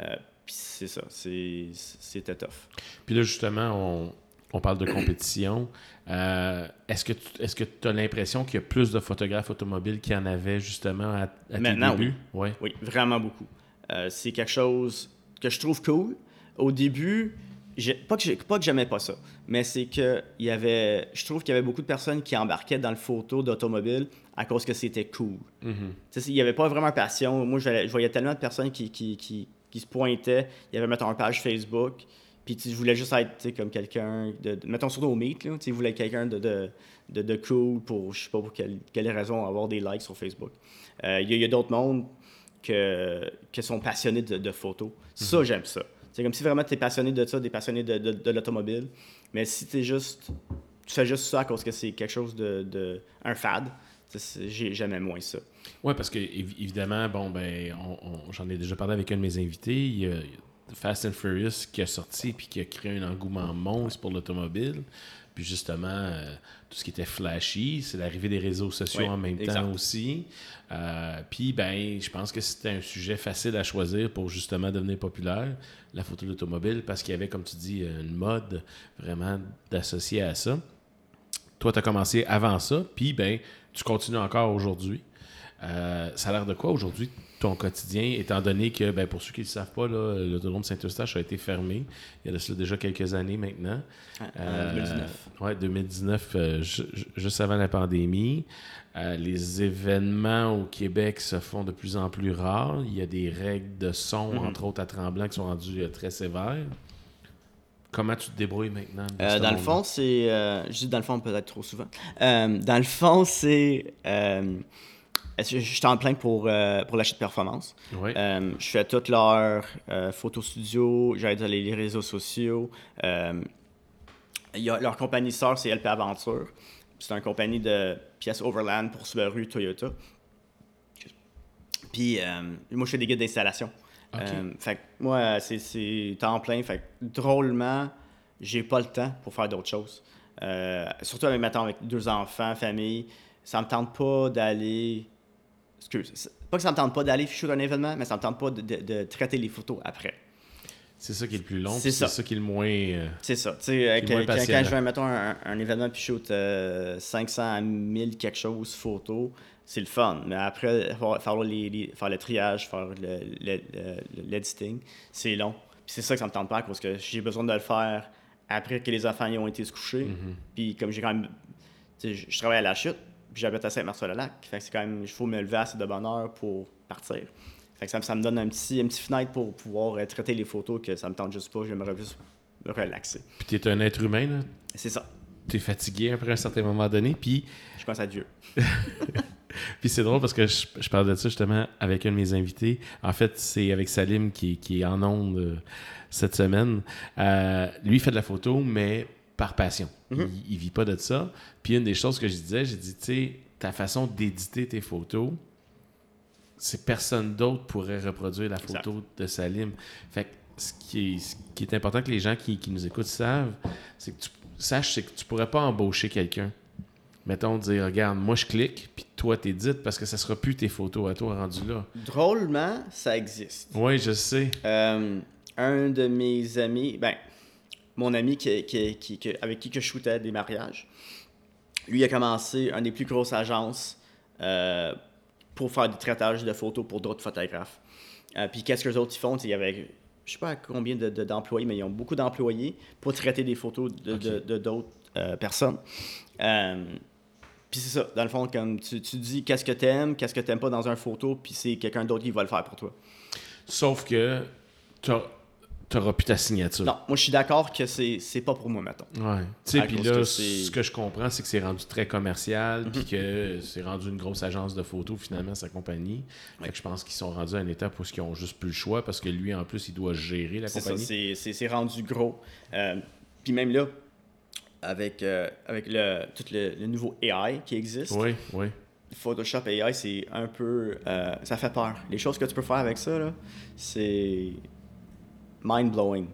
Euh, puis c'est ça, c'était tough. Puis là, justement, on, on parle de compétition. Euh, est-ce que tu est-ce que as l'impression qu'il y a plus de photographes automobiles qu'il y en avait justement à, à Maintenant, tes débuts? Oui. oui, vraiment beaucoup. c'est quelque chose que je trouve cool. Au début, pas que, pas que j'aimais pas ça, mais c'est que il y avait, je trouve qu'il y avait beaucoup de personnes qui embarquaient dans le photo d'automobile à cause que c'était cool. Mm-hmm. Il n'y avait pas vraiment passion. Moi, je, voyais tellement de personnes qui, qui, qui, qui se pointaient. Il y avait, mettons, une page Facebook. Puis je voulais juste être comme quelqu'un, de, mettons surtout au Meet, là, je voulais quelqu'un de, de, de, cool pour, je sais pas pour quelle, quelle raison, avoir des likes sur Facebook. Euh, il y a, d'autres mondes que, qui sont passionnés de, photos. Ça, mm-hmm. j'aime ça. C'est comme si vraiment tu es passionné de ça, tu es passionné de, l'automobile. Mais si tu juste. Tu fais juste ça à cause que c'est quelque chose de. de un fad, jamais moins ça. Oui, parce que évidemment, bon, ben, j'en ai déjà parlé avec un de mes invités. Il y a Fast and Furious qui a sorti puis qui a créé un engouement monstre pour l'automobile. Puis justement, euh, tout ce qui était flashy, c'est l'arrivée des réseaux sociaux en même temps aussi. Euh, puis, ben, je pense que c'était un sujet facile à choisir pour justement devenir populaire, la photo d'automobile, parce qu'il y avait, comme tu dis, une mode vraiment d'associer à ça. Toi, tu as commencé avant ça, puis, ben, tu continues encore aujourd'hui. Euh, ça a l'air de quoi aujourd'hui ton quotidien, étant donné que, ben, pour ceux qui ne le savent pas, l'autodrome de Saint-Eustache a été fermé il y a déjà quelques années maintenant. Euh, 2019. Oui, 2019, juste avant la pandémie. Euh, les événements au Québec se font de plus en plus rares. Il y a des règles de son, mm-hmm. entre autres à Tremblant, qui sont rendues euh, très sévères. Comment tu te débrouilles maintenant? dans le fond, c'est. je dis dans le fond peut-être trop souvent. dans le fond, c'est je suis en plein pour, euh, pour l'achat de performance. Euh, je fais toutes leurs euh, photos studio, j'aide les, les réseaux sociaux. y a, leur compagnie sœur, c'est LP Aventure. C'est une compagnie de pièces Overland pour Subaru, Toyota. Puis moi, je fais des guides d'installation. fait moi, c'est temps plein. Fait drôlement, j'ai pas le temps pour faire d'autres choses. surtout avec, maintenant, avec deux enfants, famille. Ça me tente pas d'aller excuse, pas que ça me tente pas d'aller ficher un événement, mais ça me tente pas de, traiter les photos après. C'est ça qui est le plus long, c'est ça. ça. qui est le moins. Euh, c'est ça. Tu sais, quand, quand, je vais, mettons, un, événement puis shoot 500 à 1000 quelque chose photos, c'est le fun. Mais après, faire, les, faire le triage, faire l'editing, c'est long. Puis c'est ça que ça me tente pas, parce que j'ai besoin de le faire après que les enfants y ont été se coucher. Mm-hmm. Puis comme j'ai quand même. Je travaille à la chute, j'habite à Saint-Marcel-le-Lac. Fait que c'est quand même, il faut me lever assez de bonne heure pour partir. Fait que ça, ça me donne un petit, une petite fenêtre pour pouvoir euh, traiter les photos que ça me tente juste pas. J'aimerais juste me relaxer. Puis tu es un être humain, là? C'est ça. Tu es fatigué après un certain moment donné, puis... Je pense à Dieu. (laughs) puis c'est drôle parce que je, je, parle de ça justement avec un de mes invités. En fait, c'est avec Salim qui, qui est en onde euh, cette semaine. Euh, lui, il fait de la photo, mais par passion. Mhm. il, ne vit pas de ça. Puis une des choses que je disais, j'ai dit, tu sais, ta façon d'éditer tes photos, c'est personne d'autre pourrait reproduire la photo de Salim. Fait que ce qui est, qui est important que les gens qui, nous écoutent savent, c'est que tu saches que tu pourrais pas embaucher quelqu'un. Mettons, dire, regarde, moi je clique, puis toi t'édites parce que ça sera plus tes photos à toi rendu là. Drôlement, ça existe. Oui, je sais. Euh, un de mes amis, ben, mon ami qui, qui, avec qui je shootais des mariages, lui a commencé une des plus grosses agences euh, pour faire du traitage de photos pour d'autres photographes. Euh, puis qu'est-ce que les autres ils font? Il y avait, je sais pas combien d'employés, mais ils ont beaucoup d'employés pour traiter des photos de d'autres euh, personnes. puis c'est ça, dans le fond, comme tu, tu dis qu'est-ce que tu aimes, qu'est-ce que tu n'aimes pas dans une photo, puis c'est quelqu'un d'autre qui va le faire pour toi. Sauf que n'auras plus ta signature. Non, moi je suis d'accord que c'est, c'est pas pour moi, mettons. Ouais. Tu sais, puis là, ce que je comprends, c'est que c'est rendu très commercial, puis mhm. que c'est rendu une grosse agence de photos, finalement, sa compagnie. Fait que je pense qu'ils sont rendus à une étape où ils ont juste plus le choix, parce que lui, en plus, il doit gérer la compagnie. C'est ça, c'est, rendu gros. Euh, puis même là, avec, euh, avec le, tout le, nouveau AI qui existe. Oui, oui. Photoshop AI, c'est un peu. Euh, ça fait peur. Les choses que tu peux faire avec ça, là, c'est mind-blowing.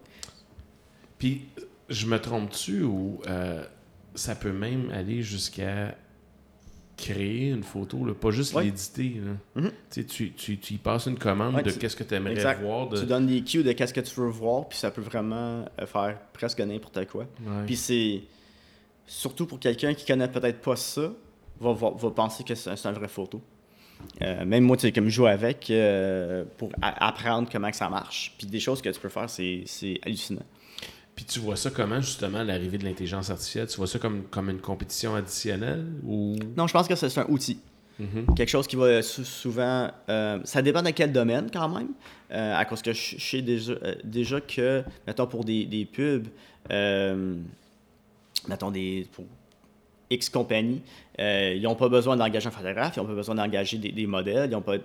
Puis, je me trompe-tu ou euh, ça peut même aller jusqu'à créer une photo, là, pas juste Ouais. l'éditer. Mhm. Tu y passes une commande Ouais, de qu'est-ce que tu aimerais Exact. voir. De... Tu donnes des cues de qu'est-ce que tu veux voir, puis ça peut vraiment euh, faire presque n'importe quoi. Ouais. Puis c'est surtout pour quelqu'un qui connaît peut-être pas ça, va, va, va penser que c'est une vraie photo. Euh, même moi, tu sais, comme je joue avec euh, pour apprendre comment que ça marche. Puis des choses que tu peux faire, c'est c'est hallucinant. Puis tu vois ça comment, justement, l'arrivée de l'intelligence artificielle? Tu vois ça comme, comme une compétition additionnelle ou... Non, je pense que c'est un outil. Mhm. Quelque chose qui va sou- souvent. euh, ça dépend de quel domaine, quand même. à cause que je sais déjà, déjà que, mettons, pour des, des pubs, mettons, des, pour X compagnies, euh, ils n'ont pas besoin d'engager un photographe, ils n'ont pas besoin d'engager des, des modèles, ils n'ont pas,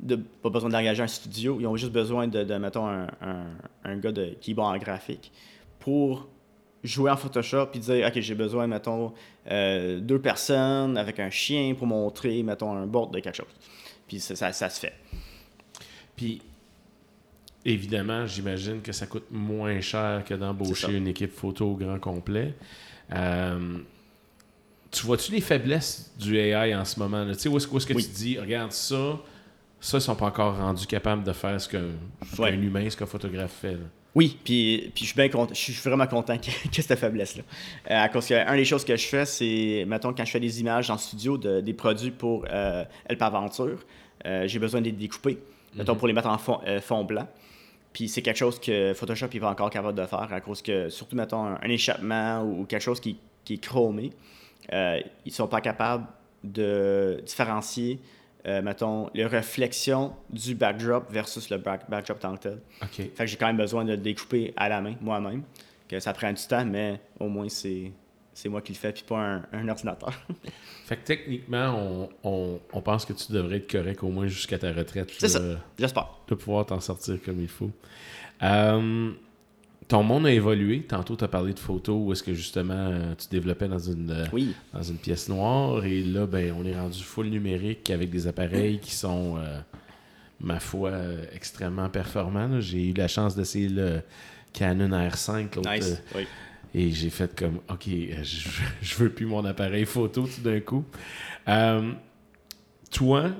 de- pas besoin d'engager un studio, ils ont juste besoin de, de, mettons, un, un, un gars de, qui est bon en graphique pour jouer en Photoshop puis dire ok j'ai besoin mettons euh, deux personnes avec un chien pour montrer mettons un board de quelque chose. Puis ça, ça, ça se fait. Puis, évidemment, j'imagine que ça coûte moins cher que d'embaucher une équipe photo au grand complet. Euh, tu vois-tu les faiblesses du AI en ce moment? là? Tu sais, où est-ce, où est-ce que Oui. tu dis, regarde ça, ça, ils sont pas encore rendus capables de faire ce qu'un, Ouais. humain, ce qu'un photographe fait. là. oui puis, puis je suis bien content je suis vraiment content que, (laughs) que cette faiblesse là à cause que un des choses que je fais c'est mettons quand je fais des images en studio de, des produits pour euh, Elp Aventure euh, j'ai besoin de les découper mettons pour les mettre en fond, euh, fond blanc Puis c'est quelque chose que Photoshop il va encore capable de faire à cause que, surtout, mettons, un, un échappement ou quelque chose qui, qui est chromé, euh, ils sont pas capables de différencier, euh, mettons, les réflexions du backdrop versus le back- backdrop tant que tel. Fait que j'ai quand même besoin de le découper à la main, moi-même. Que ça prend du temps, mais au moins c'est c'est moi qui le fais, puis pas un, un ordinateur. (laughs) Fait que techniquement, on, on- on pense que tu devrais être correct au moins jusqu'à ta retraite. C'est ça. J'espère. De pouvoir t'en sortir comme il faut. Euh, ton monde a évolué. Tantôt, tu as parlé de photos où est-ce que justement euh, tu développais dans une, euh, Oui. dans une pièce noire. Et là, ben, on est rendu full numérique avec des appareils qui sont, euh, ma foi, euh, extrêmement performants. J'ai eu la chance d'essayer le Canon R5 l'autre, Nice. euh, Oui. et j'ai fait comme, OK, je, (laughs) je veux plus mon appareil photo tout d'un coup. Toi,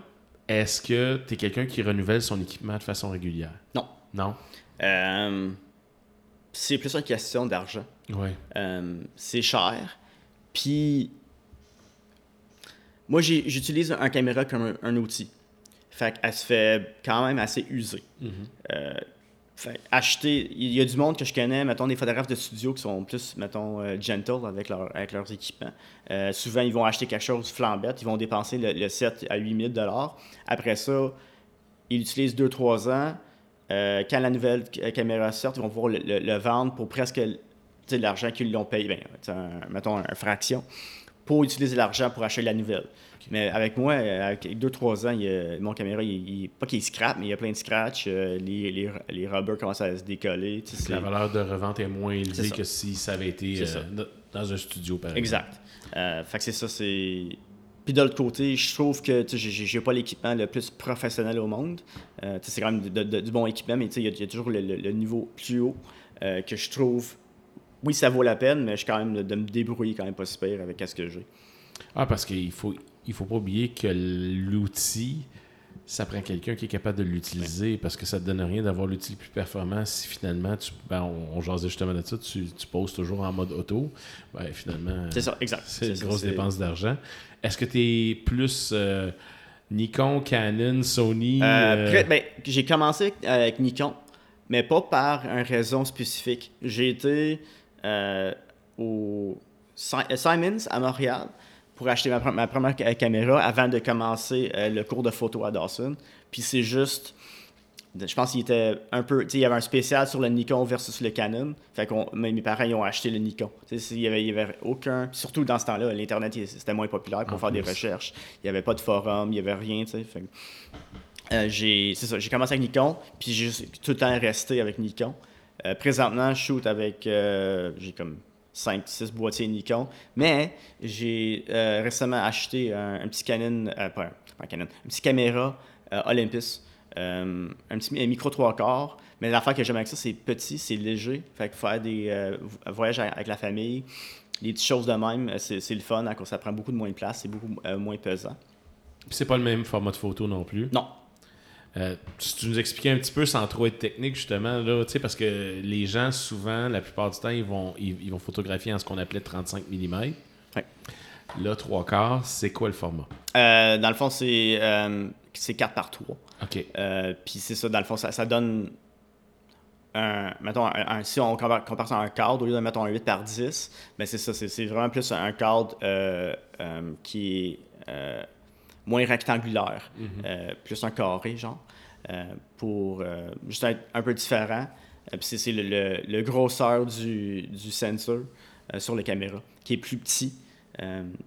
est-ce que tu es quelqu'un qui renouvelle son équipement de façon régulière? Non. Non? C'est plus une question d'argent. Euh, c'est cher. Puis, moi, j'utilise un caméra comme un, un outil. Fait qu'elle se fait quand même assez usée. Euh, fait acheter, il y a du monde que je connais, mettons des photographes de studio qui sont plus, mettons, euh, gentle avec, leur, avec leurs équipements. Souvent, ils vont acheter quelque chose flambette, ils vont dépenser le, le set à 8000 Après ça, ils l'utilisent 2-3 ans. Euh, quand la nouvelle c- caméra sort, ils vont pouvoir le, le- le vendre pour presque l'argent qu'ils l'ont payé, ben, un- mettons une fraction, pour utiliser l'argent pour acheter la nouvelle. Mais avec moi, euh, avec 2-3 ans, il mon caméra, il, il- pas qu'il scrape, mais il y a plein de scratch. euh, les, les, les rubbers commencent à se décoller. La valeur de revente est moins élevée que si ça avait été euh, dans- un studio, par exemple. Exact. Euh, fait que c'est ça, c'est. Puis de l'autre côté, je trouve que j'ai- pas l'équipement le plus professionnel au monde. Euh, c'est quand même du bon équipement, mais il y, a- toujours le, niveau plus haut euh, que je trouve. Oui, ça vaut la peine, mais je suis quand même de, de me débrouiller quand même pas si pire avec ce que j'ai. Ah, parce qu'il faut, il faut pas oublier que l'outil, ça prend quelqu'un qui est capable de l'utiliser parce que ça te donne rien d'avoir l'outil le plus performant si finalement, tu, ben, on, on jasait justement de ça, tu, tu poses toujours en mode auto. Ben, finalement, C'est ça, exact. c'est une ça, grosse dépense d'argent. Est-ce que tu es plus euh, Nikon, Canon, Sony Euh, euh, ben, j'ai commencé avec Nikon, mais pas par une raison spécifique. J'ai été euh, au Si- Simons à Montréal pour acheter ma, pre- ma première ca- caméra avant de commencer euh, le cours de photo à Dawson. Puis c'est juste, je pense qu'il était un peu, tu sais, il y avait un spécial sur le Nikon versus le Canon. Fait que mes parents ils ont acheté le Nikon. Tu sais, c'est- il y avait, aucun, surtout dans ce temps-là, l'internet c'était moins populaire pour En faire des recherches. Il n'y avait pas de forum, il n'y avait rien, tu sais. Fait que- euh, j'ai c'est ça, j'ai commencé avec Nikon, puis j'ai juste tout le temps resté avec Nikon. Euh, présentement, je shoot avec j'ai comme 5 6 boîtiers Nikon, mais j'ai euh, récemment acheté un, un petit Canon euh, pas, un, pas un Canon, un petit caméra euh, Olympus, un petit un micro 3 quarts, Mais l'affaire que j'aime avec ça, c'est petit, c'est léger. Fait que faire des voyages avec la famille, des petites choses de même, c'est le fun. Cause ça prend beaucoup de moins de place, c'est beaucoup moins pesant. C'est pas le même format de photo non plus? Non. Si tu nous expliquais un petit peu sans trop être technique, justement, là, parce que les gens, souvent, la plupart du temps, ils vont, ils, vont photographier en ce qu'on appelait 35 mm. Ouais. Là, trois quarts, c'est quoi le format? dans le fond, c'est c'est 4 par 3. OK. Puis c'est ça, dans le fond, ça, ça donne un, mettons, un, si on compare, ça à un cadre, au lieu de mettre un 8 par 10, ben c'est ça, c'est vraiment plus un cadre euh, euh, qui est euh, moins rectangulaire, mm-hmm. plus un carré, genre, pour juste être un peu différent. Puis c'est le, le, grosseur du, du sensor sur les caméras, qui est plus petit.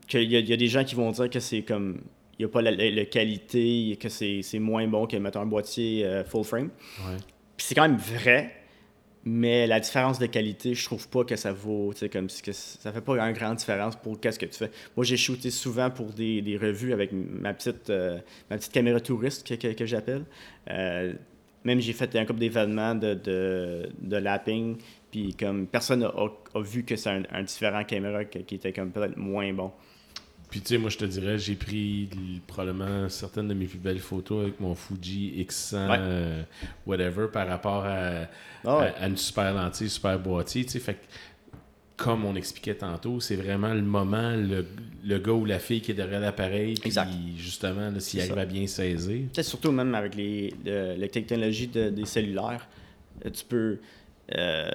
qu'il y, y, a des gens qui vont dire que c'est comme il n'y a pas la, qualité, que c'est moins bon que mettre un boîtier full frame. Ouais c'est quand même vrai, mais la différence de qualité, je trouve pas que ça vaut, tu sais, comme que ça fait pas une grande différence pour qu'est-ce que tu fais. Moi, j'ai shooté souvent pour des, des revues avec ma petite, euh, ma petite caméra touriste que, que, j'appelle. Euh, même j'ai fait un couple d'événements de, de, de, lapping, puis comme personne a, a, vu que c'est un, un, différent caméra qui était comme peut-être moins bon. Puis tu sais, moi je te dirais, j'ai pris probablement certaines de mes plus belles photos avec mon Fuji X100, euh, whatever, par rapport ah à, une super lentille, super boîtier. Tu sais, fait comme on expliquait tantôt, c'est vraiment le moment, le, le, gars ou la fille qui est derrière l'appareil, puis justement, s'il arrive à bien saisir. Peut-être surtout même avec les, les technologies des cellulaires, euh, tu peux. Euh,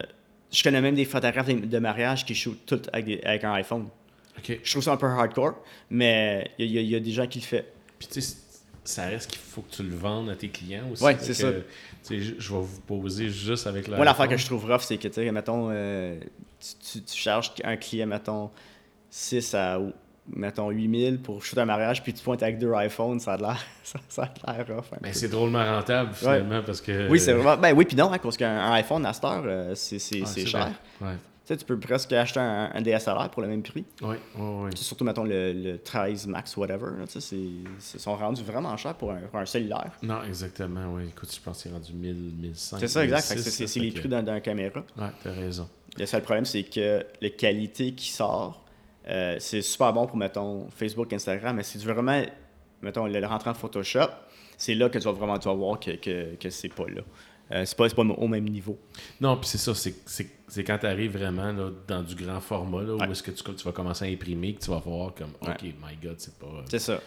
je connais même des photographes de, mariage qui shootent tout avec, avec un iPhone. Je trouve ça un peu hardcore, mais il y, a des gens qui le font. Puis tu sais, ça reste qu'il faut que tu le vendes à tes clients aussi. Oui, c'est ça. Je vais vous poser juste avec la. Moi, l'affaire que je trouve rough, c'est que, tu sais, mettons, euh, tu, tu, charges un client, mettons, 6 à mettons 8000 pour shooter un mariage, puis tu pointes avec deux iPhones, ça a l'air, (laughs) ça, a l'air rough. Mais c'est drôlement rentable finalement parce que. Oui, c'est vraiment. Ben oui, puis non, hein, parce qu'un iPhone à cette heure, euh, c'est, cher. Ouais tu peux presque acheter un, DSLR pour le même prix. Oui, oui, oui. Surtout, mettons, le, 13 Max, whatever. Ils sont rendus vraiment chers pour un, cellulaire. Non, exactement, oui. Écoute, je pense que c'est rendu 1000, 1500. C'est ça, exact. C'est les prix d'un caméra. Oui, t'as raison. Le seul problème, c'est que la qualité qui sort, euh, c'est super bon pour, mettons, Facebook, Instagram, mais si tu veux vraiment, mettons, le rentrer en Photoshop, c'est là que tu vas vraiment tu vas voir que, que, que c'est pas là. Euh, c'est pas, pas, au même niveau. Non, puis c'est ça, c'est quand tu arrives vraiment là, dans du grand format, là, où est-ce que tu, tu, vas commencer à imprimer, que tu vas voir comme, OK, my God, c'est pas... C'est ça.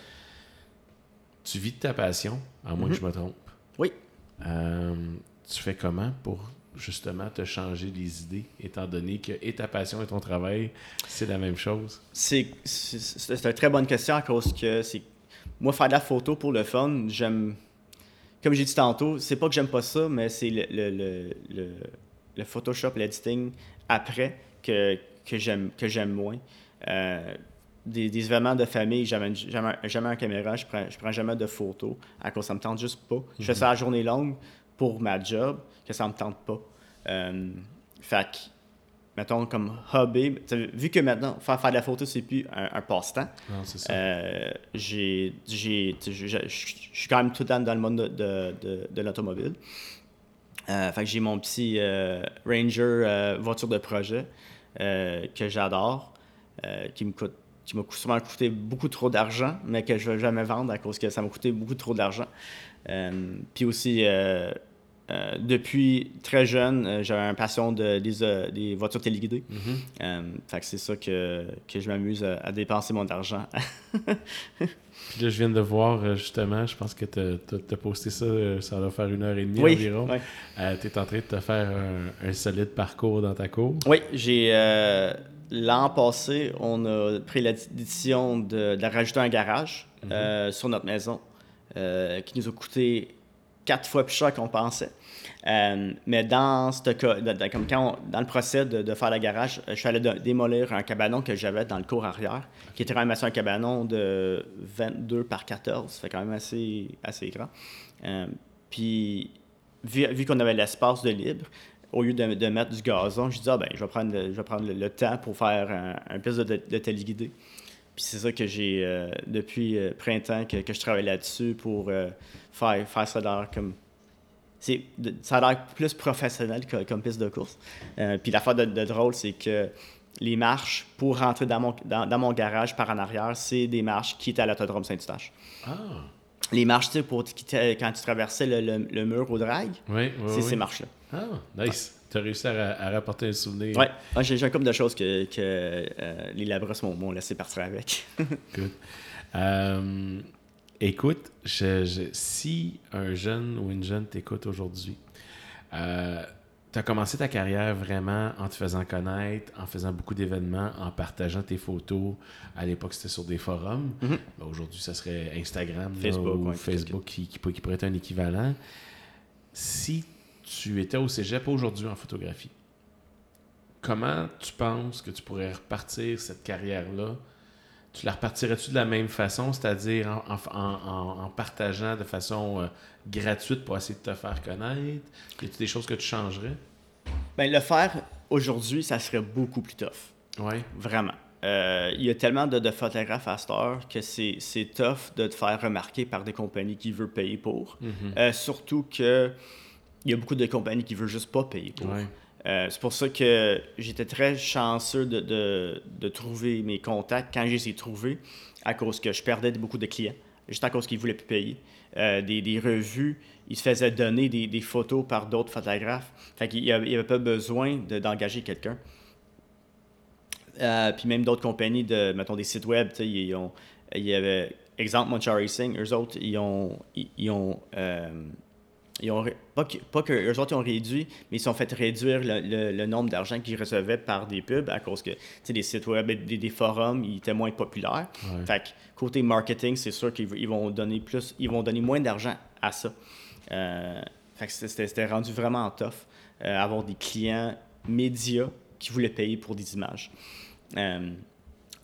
Tu vis de ta passion, à moins que je me trompe. Oui. Euh, tu fais comment pour justement te changer les idées, étant donné que et ta passion et ton travail, c'est la même chose? C'est une très bonne question à cause que c'est... Moi, faire de la photo pour le fun, j'aime comme j'ai dit tantôt, c'est pas que j'aime pas ça, mais c'est le, le, le, le, Photoshop, l'editing après que, que j'aime moins. Euh, des, des, événements de famille, jamais, jamais, jamais en caméra, je prends, je prends jamais de photos à cause ça me tente juste pas. Je fais ça à journée longue pour ma job, que ça me tente pas. Euh, fait mettons, comme hobby, vu que maintenant, faire, faire de la photo, c'est plus un, passe-temps. Euh, j'ai, j'ai, je suis quand même tout le temps dans le monde de, de, de, l'automobile. Euh, fait que j'ai mon petit euh, Ranger voiture de projet que j'adore, qui me coûte qui m'a souvent coûté beaucoup trop d'argent, mais que je ne vais jamais vendre à cause que ça m'a coûté beaucoup trop d'argent. puis aussi, euh, depuis très jeune, euh, j'avais une passion de, des, euh, voitures téléguidées. Mm c'est ça que, que je m'amuse à, dépenser mon argent. (laughs) Puis là, je viens de voir, justement, je pense que tu as, posté ça, ça va faire une heure et demie environ. tu es en train de te faire un, solide parcours dans ta cour. Oui, j'ai... L'an passé, on a pris la décision de, de, rajouter un garage mhm. sur notre maison qui nous a coûté quatre fois plus cher qu'on pensait. Euh, mais dans ce cas, comme quand dans le procès de, faire le garage, je suis allé démolir un cabanon que j'avais dans le cours arrière, qui était quand même assez un cabanon de 22 par 14, fait quand même assez, assez grand. Euh, puis, vu, qu'on avait l'espace de libre, au lieu de, mettre du gazon, je dis ah, ben, je vais prendre le, je vais prendre le, temps pour faire un, un de, de téléguidé. Puis c'est ça que j'ai, euh, depuis printemps, que, que, je travaille là-dessus pour faire, faire ça dans comme ça a l'air plus professionnel que, comme piste de course. Euh, puis l'affaire de, de drôle, c'est que les marches pour rentrer dans mon, dans, dans mon garage par en arrière, c'est des marches qui étaient à l'autodrome Saint-Eustache. Ah, Les marches, tu sais, pour, quand tu traversais le, le- le mur au drag, oui, oui. c'est oui. ces marches-là. Ah, nice. Tu as réussi à, à rapporter un souvenir. Ouais, Ah, j'ai, un couple de choses que, que euh, les Labros m'ont, m'ont laissé partir avec. (laughs) Good. Euh, écoute, je- je- si un jeune ou une jeune t'écoute aujourd'hui, tu as commencé ta carrière vraiment en te faisant connaître, en faisant beaucoup d'événements, en partageant tes photos. À l'époque, c'était sur des forums. Mhm. Ben, aujourd'hui, ça serait Instagram là, Facebook, ou ouais, Facebook qui, qui, pourrait- qui pourrait être un équivalent. Si tu étais au cégep aujourd'hui en photographie, comment tu penses que tu pourrais repartir cette carrière-là? Tu la repartirais-tu de la même façon, c'est-à-dire en, en- en- en partageant de façon euh, gratuite pour essayer de te faire connaître? Y a des choses que tu changerais? ben, le faire aujourd'hui, ça serait beaucoup plus tough. Oui. Vraiment. Euh, Il y a tellement de, de photographes à cette heure que c'est tough de te faire remarquer par des compagnies qui veulent payer pour. Euh, surtout que il y a beaucoup de compagnies qui veulent juste pas payer pour. Ouais. Euh, c'est pour ça que j'étais très chanceux de, de- de trouver mes contacts quand je les ai trouvés, à cause que je perdais beaucoup de clients, juste à cause qu'ils voulaient plus payer. Euh, des, des revues, ils se faisaient donner des, des photos par d'autres photographes. Fait qu'il n'y avait, pas besoin de- d'engager quelqu'un. Euh, puis même d'autres compagnies, de, mettons des sites web, ils ont, il y avait, exemple, Moncha Racing, eux autres, ils ont, ils, ont, ils ont pas que, pas que eux autres ils ont réduit, mais ils se sont fait réduire le, le- le nombre d'argent qu'ils recevaient par des pubs à cause que, des sites web, et des, des forums, ils étaient moins populaires. Ouais. Fait que côté marketing, c'est sûr qu'ils ils vont donner plus, ils vont donner moins d'argent à ça. Euh, fait que c'était c'était rendu vraiment tough euh, avoir des clients médias qui voulaient payer pour des images. Euh,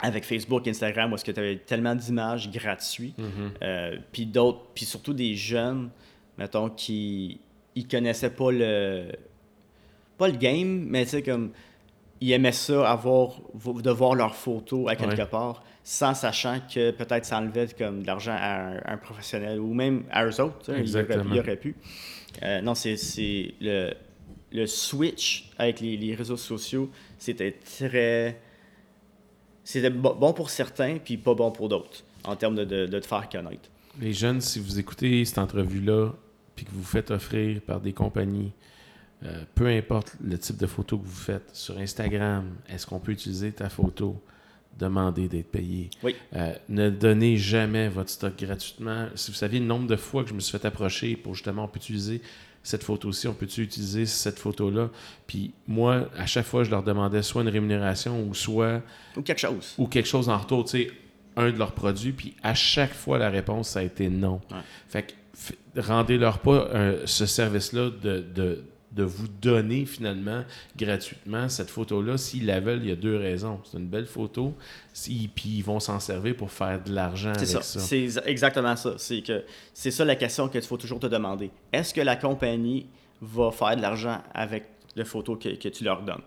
avec Facebook, Instagram, où est-ce que tu avais tellement d'images gratuites, euh, puis d'autres, puis surtout des jeunes, mettons, qui ils connaissaient pas le pas le game, mais tu sais comme ils aimaient ça avoir vo- de voir leurs photos à quelque Ouais. part, sans sachant que peut-être ça enlevait comme de l'argent à un, un professionnel ou même à eux autres, ils auraient, ils auraient pu. Euh, non, c'est le le switch avec les, les réseaux sociaux, c'était très c'était bo- bon pour certains puis pas bon pour d'autres en termes de, de, de te faire connaître. Les jeunes, si vous écoutez cette entrevue-là, puis que vous faites offrir par des compagnies, euh, peu importe le type de photo que vous faites, sur Instagram, est-ce qu'on peut utiliser ta photo? Demandez d'être payé? Oui. Euh, ne donnez jamais votre stock gratuitement. Si vous saviez le nombre de fois que je me suis fait approcher pour justement, on peut utiliser cette photo-ci, on peut-tu utiliser cette photo-là? Puis moi, à chaque fois, je leur demandais soit une rémunération ou soit Ou quelque chose. ou quelque chose en retour, tu sais, un de leurs produits, puis à chaque fois, la réponse, ça a été non. Ouais. Fait que rendez-leur pas euh, ce service-là de, de, de vous donner finalement gratuitement cette photo-là. S'ils la veulent, il y a deux raisons. C'est une belle photo, si, puis ils vont s'en servir pour faire de l'argent avec C'est ça. ça. C'est exa- exactement ça. C'est que c'est ça la question qu'il faut toujours te demander. Est-ce que la compagnie va faire de l'argent avec les photos que, que tu leur donnes?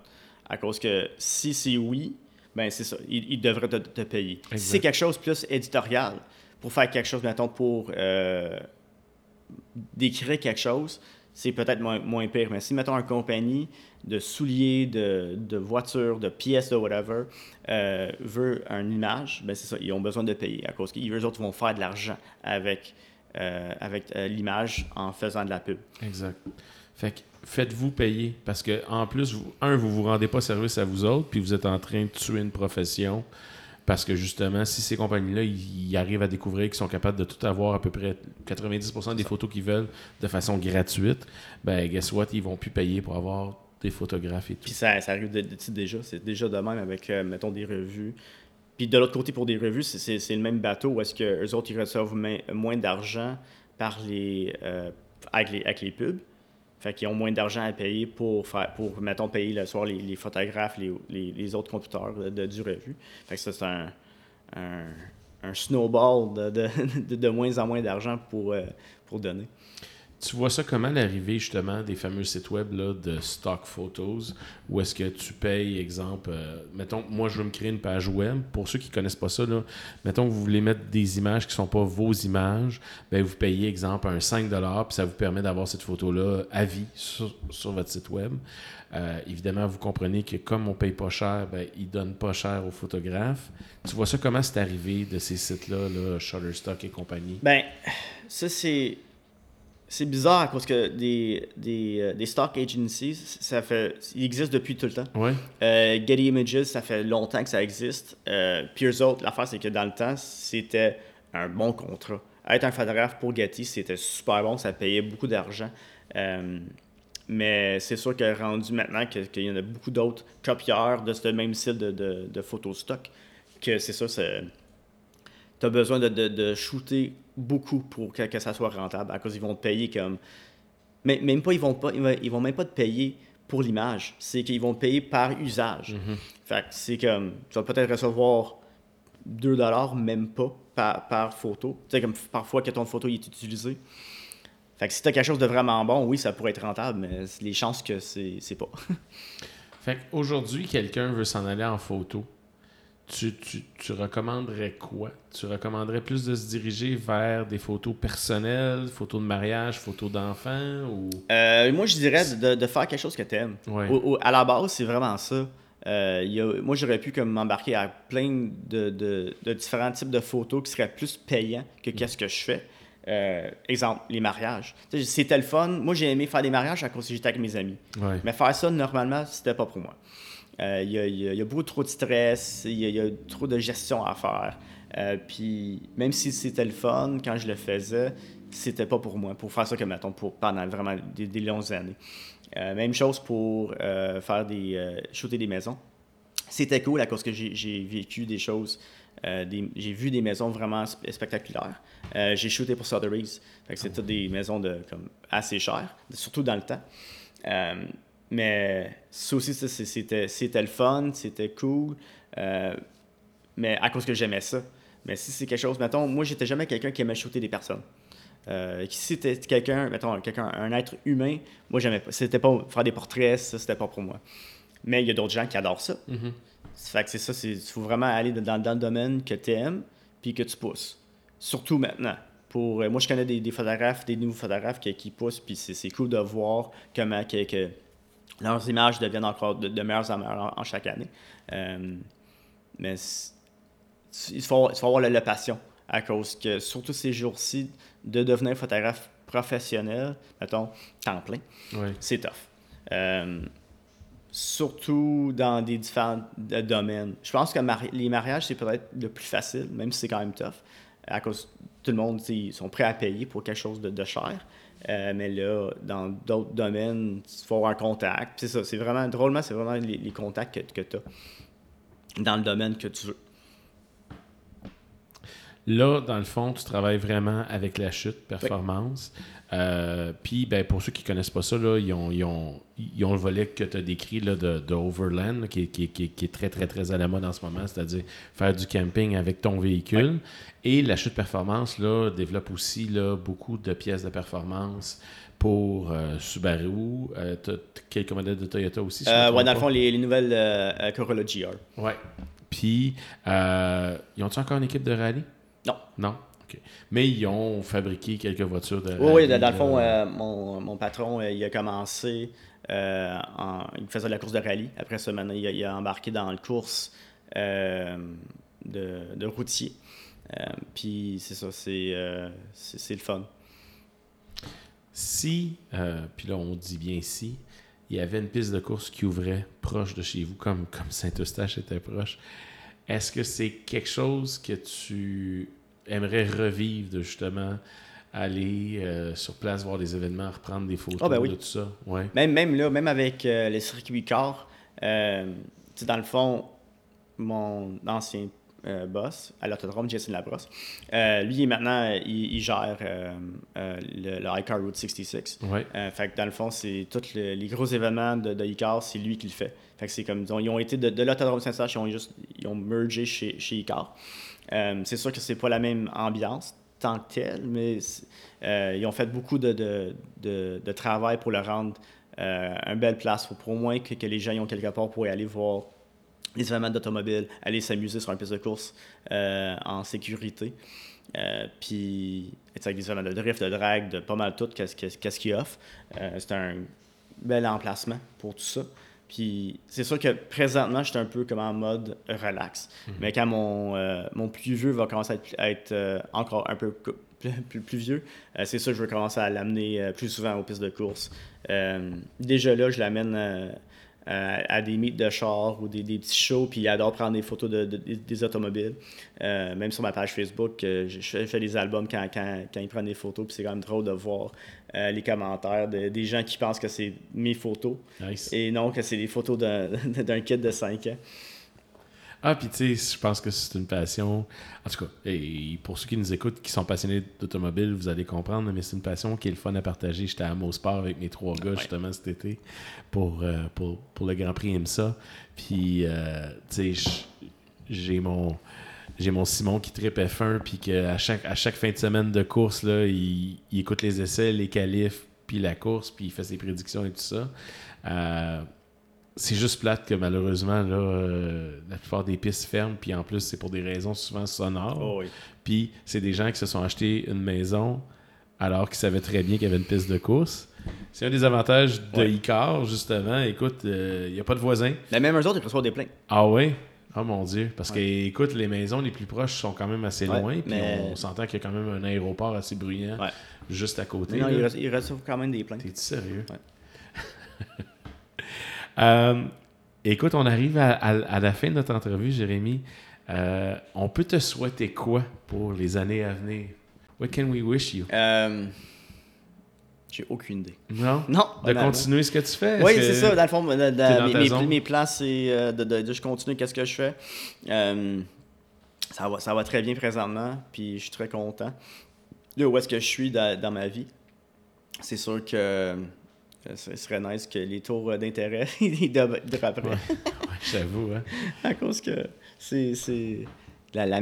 À cause que si c'est oui, ben c'est ça. Ils, ils devraient te, te payer. Si c'est quelque chose plus éditorial, pour faire quelque chose, mettons, pour euh, décrire quelque chose, c'est peut-être moins, moins pire. Mais si, mettons, une compagnie de souliers, de, de voitures, de pièces, de whatever, euh, veut une image, ben c'est ça, ils ont besoin de payer à cause qu'eux autres vont faire de l'argent avec, euh, avec euh, l'image en faisant de la pub. Exact. Faites-vous payer parce que en plus, un, vous vous rendez pas service à vous autres, puis vous êtes en train de tuer une profession. Parce que justement, si ces compagnies-là, ils, arrivent à découvrir qu'ils sont capables de tout avoir à peu près 90% des photos qu'ils veulent de façon gratuite, ben guess what, ils vont plus payer pour avoir des photographes et tout. Puis ça, ça arrive de, déjà, c'est déjà de même avec, euh, mettons, des revues. Puis de l'autre côté, pour des revues, c'est- le même bateau où est-ce qu'eux autres, ils reçoivent moins d'argent par les, euh, avec les pubs. Fait qu'ils ont moins d'argent à payer pour, faire, pour mettons, payer le soir les, photographes, les, les, autres computeurs de, du revue. Fait que ça, c'est un, un, snowball (laughs) de, de moins en moins d'argent pour, euh, pour donner. Tu vois ça comment l'arrivée justement des fameux sites web là, de stock photos où est-ce que tu payes, exemple, euh, mettons, moi je veux me créer une page web. Pour ceux qui ne connaissent pas ça, là, mettons que vous voulez mettre des images qui ne sont pas vos images, ben, vous payez, exemple, un 5 puis ça vous permet d'avoir cette photo-là à vie sur, sur votre site web. Euh, évidemment, vous comprenez que comme on paye pas cher, ben, ils donnent pas cher aux photographes. Tu vois ça comment c'est arrivé de ces sites-là, là, Shutterstock et compagnie? Ben, ça c'est c'est bizarre cause que des, des, euh, des, stock agencies, ça fait, ils existent depuis tout le temps. Ouais. Euh, Getty Images, ça fait longtemps que ça existe. Euh, Pure l'affaire, c'est que dans le temps, c'était un bon contrat. Être un photographe pour Getty, c'était super bon, ça payait beaucoup d'argent. Euh, mais c'est sûr que rendu maintenant qu'il y en a beaucoup d'autres copieurs de ce même style de, de, de photostock, que c'est ça, tu as besoin de, de, shooter beaucoup pour que, que, ça soit rentable, à cause ils vont te payer comme... Mais même pas, ils vont pas, ils vont même pas te payer pour l'image, c'est qu'ils vont te payer par usage. Mm-hmm. Fait c'est comme, tu vas peut-être recevoir 2 dollars, même pas, par, par photo. Tu sais, comme parfois que ton photo est utilisée. Fait que si tu as quelque chose de vraiment bon, oui, ça pourrait être rentable, mais les chances que c'est pas. (laughs) fait qu'aujourd'hui, quelqu'un veut s'en aller en photo. Tu, tu, tu, recommanderais quoi? Tu recommanderais plus de se diriger vers des photos personnelles, photos de mariage, photos d'enfants ou... Euh, moi, je dirais de, de, faire quelque chose que tu aimes. Ouais. à la base, c'est vraiment ça. Euh, y a, moi, j'aurais pu comme m'embarquer à plein de, de, de, différents types de photos qui seraient plus payants que mm. qu'est-ce que je fais. Euh, exemple, les mariages. C'était le fun. Moi, j'ai aimé faire des mariages à cause que j'étais avec mes amis. Mais faire ça, normalement, c'était pas pour moi. Il euh, y, a beaucoup trop de stress, il y, a trop de gestion à faire. Euh, puis, même si c'était le fun, quand je le faisais, c'était pas pour moi, pour faire ça comme, mettons, pour, pendant vraiment des, longues années. même chose pour faire des... shooter des maisons. C'était cool à cause que j'ai vécu des choses euh, j'ai vu des maisons vraiment spectaculaires. Euh, j'ai shooté pour Sotheby's. C'est toutes des maisons de, comme, assez chères, surtout dans le temps. Euh, mais ça aussi, c'était, c'était le fun, c'était cool. mais à cause que j'aimais ça. Mais si c'est quelque chose, mettons, moi, j'étais jamais quelqu'un qui aimait shooter des personnes. si c'était quelqu'un, mettons, quelqu'un, un être humain, moi, j'aimais pas. C'était pas faire des portraits, ça, c'était pas pour moi. Mais il y a d'autres gens qui adorent ça. Mm-hmm. Fait que c'est ça, il faut vraiment aller dans, dans, le domaine que tu aimes puis que tu pousses. Surtout maintenant. Pour, euh, moi, je connais des, des, photographes, des nouveaux photographes qui, qui poussent, puis c'est cool de voir comment que, que leurs images deviennent encore de, de meilleures en meilleures en, chaque année. Euh, mais il faut, il faut avoir la, la, passion, à cause que, surtout ces jours-ci, de devenir photographe professionnel, mettons, temps plein, c'est tough. Euh, surtout dans des différents domaines. Je pense que les mariages, c'est peut-être le plus facile, même si c'est quand même tough, à cause tout le monde, ils sont prêts à payer pour quelque chose de, cher. Euh, mais là, dans d'autres domaines, il faut avoir un contact. C'est ça, c'est vraiment, drôlement, c'est vraiment les, contacts que, que tu as dans le domaine que tu veux. Là, dans le fond, tu travailles vraiment avec la chute, performance. Euh, puis, ben, pour ceux qui ne connaissent pas ça, là, ils, ont, ils, ont, ils, ont, le volet que tu as décrit là, de, de Overland, qui, qui, qui, qui, est très, très, très à la mode en ce moment, c'est-à-dire faire du camping avec ton véhicule. Et la chute performance là, développe aussi là, beaucoup de pièces de performance pour euh, Subaru. Euh, quelques modèles de Toyota aussi. Euh, ouais, dans le fond, les, les nouvelles euh, Corolla GR. Ouais. Puis, ils ont-ils encore une équipe de rallye? Non. Non? Mais ils ont fabriqué quelques voitures de. Oui, oui dans le fond, euh, mon, mon, patron, euh, il a commencé. Euh, en, il faisait la course de rallye. Après ça, maintenant, il a, il a embarqué dans la course de, de, routier. puis c'est ça, c'est, c'est, le fun. Si, puis là, on dit bien si, il y avait une piste de course qui ouvrait proche de chez vous, comme, comme Saint-Eustache était proche, est-ce que c'est quelque chose que tu aimerait revivre de justement aller euh, sur place, voir des événements, reprendre des photos oh, ben oui. de tout ça? Ouais. Même, même là, même avec euh, les circuits euh, dans le fond, mon ancien euh, boss à l'autodrome, Jason Labrosse, lui, maintenant, il, il gère le, le, iCar Route 66. Ouais. fait que dans le fond, c'est tous le, les gros événements de, de iCar, c'est lui qui le fait. Fait que c'est comme, ils ont été de, de l'autodrome Saint-Eustache, ils ont juste, ils ont mergé chez, chez iCar. Euh, c'est sûr que c'est pas la même ambiance. tant que tel, mais euh, ils ont fait beaucoup de, de, travail pour le rendre euh, une belle place, pour, au moins que, que, les gens y ont quelque part pour aller voir les événements d'automobile, aller s'amuser sur un piste de course euh, en sécurité. Euh, puis, avec des événements de drift, de drag, de pas mal tout, qu'est-ce qu'ils offrent. c'est un bel emplacement pour tout ça. Puis c'est sûr que présentement, je suis un peu comme en mode relax. Mhm. Mais quand mon, euh, mon plus vieux va commencer à être, euh, encore un peu plus, plus, vieux, euh, c'est sûr que je vais commencer à l'amener plus souvent aux pistes de course. déjà là, je l'amène à des meets de char ou des, des, petits shows, puis il adore prendre des photos de, des automobiles. même sur ma page Facebook, je, fais des albums quand, quand, quand il prend des photos, puis c'est quand même drôle de voir euh, les commentaires des gens qui pensent que c'est mes photos et non que c'est les photos d'un (laughs) kid de 5 ans. Ah, puis tu sais, je pense que c'est une passion. En tout cas, et pour ceux qui nous écoutent, qui sont passionnés d'automobile, vous allez comprendre, mais c'est une passion qui est le fun à partager. J'étais à Mosport avec mes trois gars, justement, cet été, pour, euh, pour, pour, le Grand Prix IMSA. Puis, euh, tu sais, j'ai mon j'ai mon Simon qui tripe F1, puis qu'à chaque, à chaque fin de semaine de course, là, il, écoute les essais, les qualifs, puis la course, puis il fait ses prédictions et tout ça. Euh, c'est juste plate que malheureusement, là, euh, la plupart des pistes ferment, puis en plus, c'est pour des raisons souvent sonores. Oh puis c'est des gens qui se sont achetés une maison alors qu'ils savaient très bien qu'il y avait une piste de course. C'est un des avantages de Icar, justement. Écoute, euh, il n'y a pas de voisins. La même eux autres, ils reçoivent des plaintes. Ah oui? Oh mon Dieu. Parce que, écoute, les maisons les plus proches sont quand même assez loin. Puis on s'entend qu'il y a quand même un aéroport assez bruyant juste à côté. non, ils, reçoivent quand même des plaintes. T'es-tu sérieux? (laughs) euh, écoute, on arrive à, la fin de notre entrevue, Jérémy. Euh, on peut te souhaiter quoi pour les années à venir? What can we wish you? Euh, j'ai aucune idée. Non? Non. De continuer ce que tu fais? Oui, c'est ça. Dans le fond, mes, mes, plans, c'est euh, de, de, je continue qu'est-ce que je fais. Euh, ça, va, ça va très bien présentement, puis je suis très content de où est-ce que je suis dans, ma vie. C'est sûr que ce serait nice que les taux d'intérêt (laughs) de après. Ouais, j'avoue. Hein? (laughs) à cause que c'est la, la,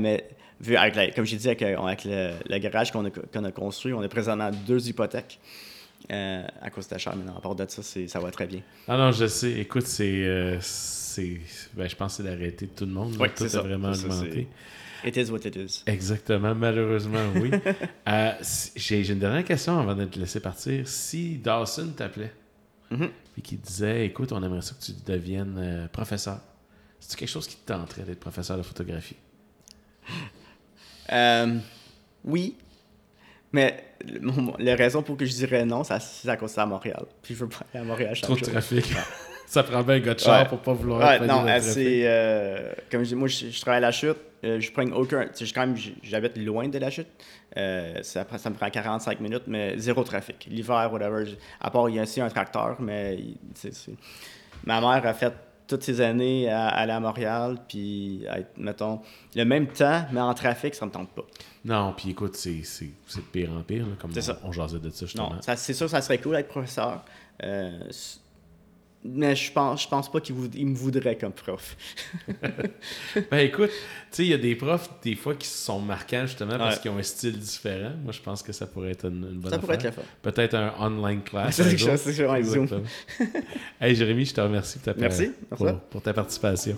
vu avec comme j'ai dit, avec, le, garage qu'on a, a, construit, on a présentement deux hypothèques. Euh, à cause de la cher, mais non, à part de ça, ça va très bien. Ah non, je sais. Écoute, c'est. Euh, ben, je pense que c'est la réalité de tout le monde. Oui, tout a vraiment augmenté. It is what it is. Exactement, malheureusement, oui. (laughs) Euh, j'ai une dernière question avant de te laisser partir. Si Dawson t'appelait mm-hmm. et qu'il disait Écoute, on aimerait ça que tu deviennes professeur, c'est quelque chose qui te tenterait d'être professeur de photographie? Oui, mais la raison pour que je dirais non, c'est à cause de Montréal. Puis je veux pas aller à Montréal chaque Trop de trafic. Ça prend bien un gars de char pour pas vouloir ouais, Non, c'est... Euh, comme je dis, moi, je, travaille à la chute. Euh, je prends aucun... quand même, j'habite loin de la chute. Euh, ça, ça me prend 45 minutes, mais zéro trafic. L'hiver, whatever. À part, il y a aussi un tracteur, mais... Ma mère a fait toutes ces années à, aller à Montréal, puis être, mettons, le même temps, mais en trafic, ça me tente pas. Non, puis écoute, c'est de pire en pire, comme on, ça. on jasait de ça, justement. Non, c'est sûr, ça serait cool d'être professeur. Euh, mais je pense, je pense pas qu'il me voudrait comme prof. (laughs) ben écoute, tu sais, il y a des profs, des fois, qui sont marquants justement parce qu'ils ont un style différent. Moi, je pense que ça pourrait être une, bonne Ça pourrait être la Peut-être un online class. (laughs) c'est quelque chose, c'est Zoom. hey Jérémy, je te remercie pour ta, Merci. pour, pour ta participation.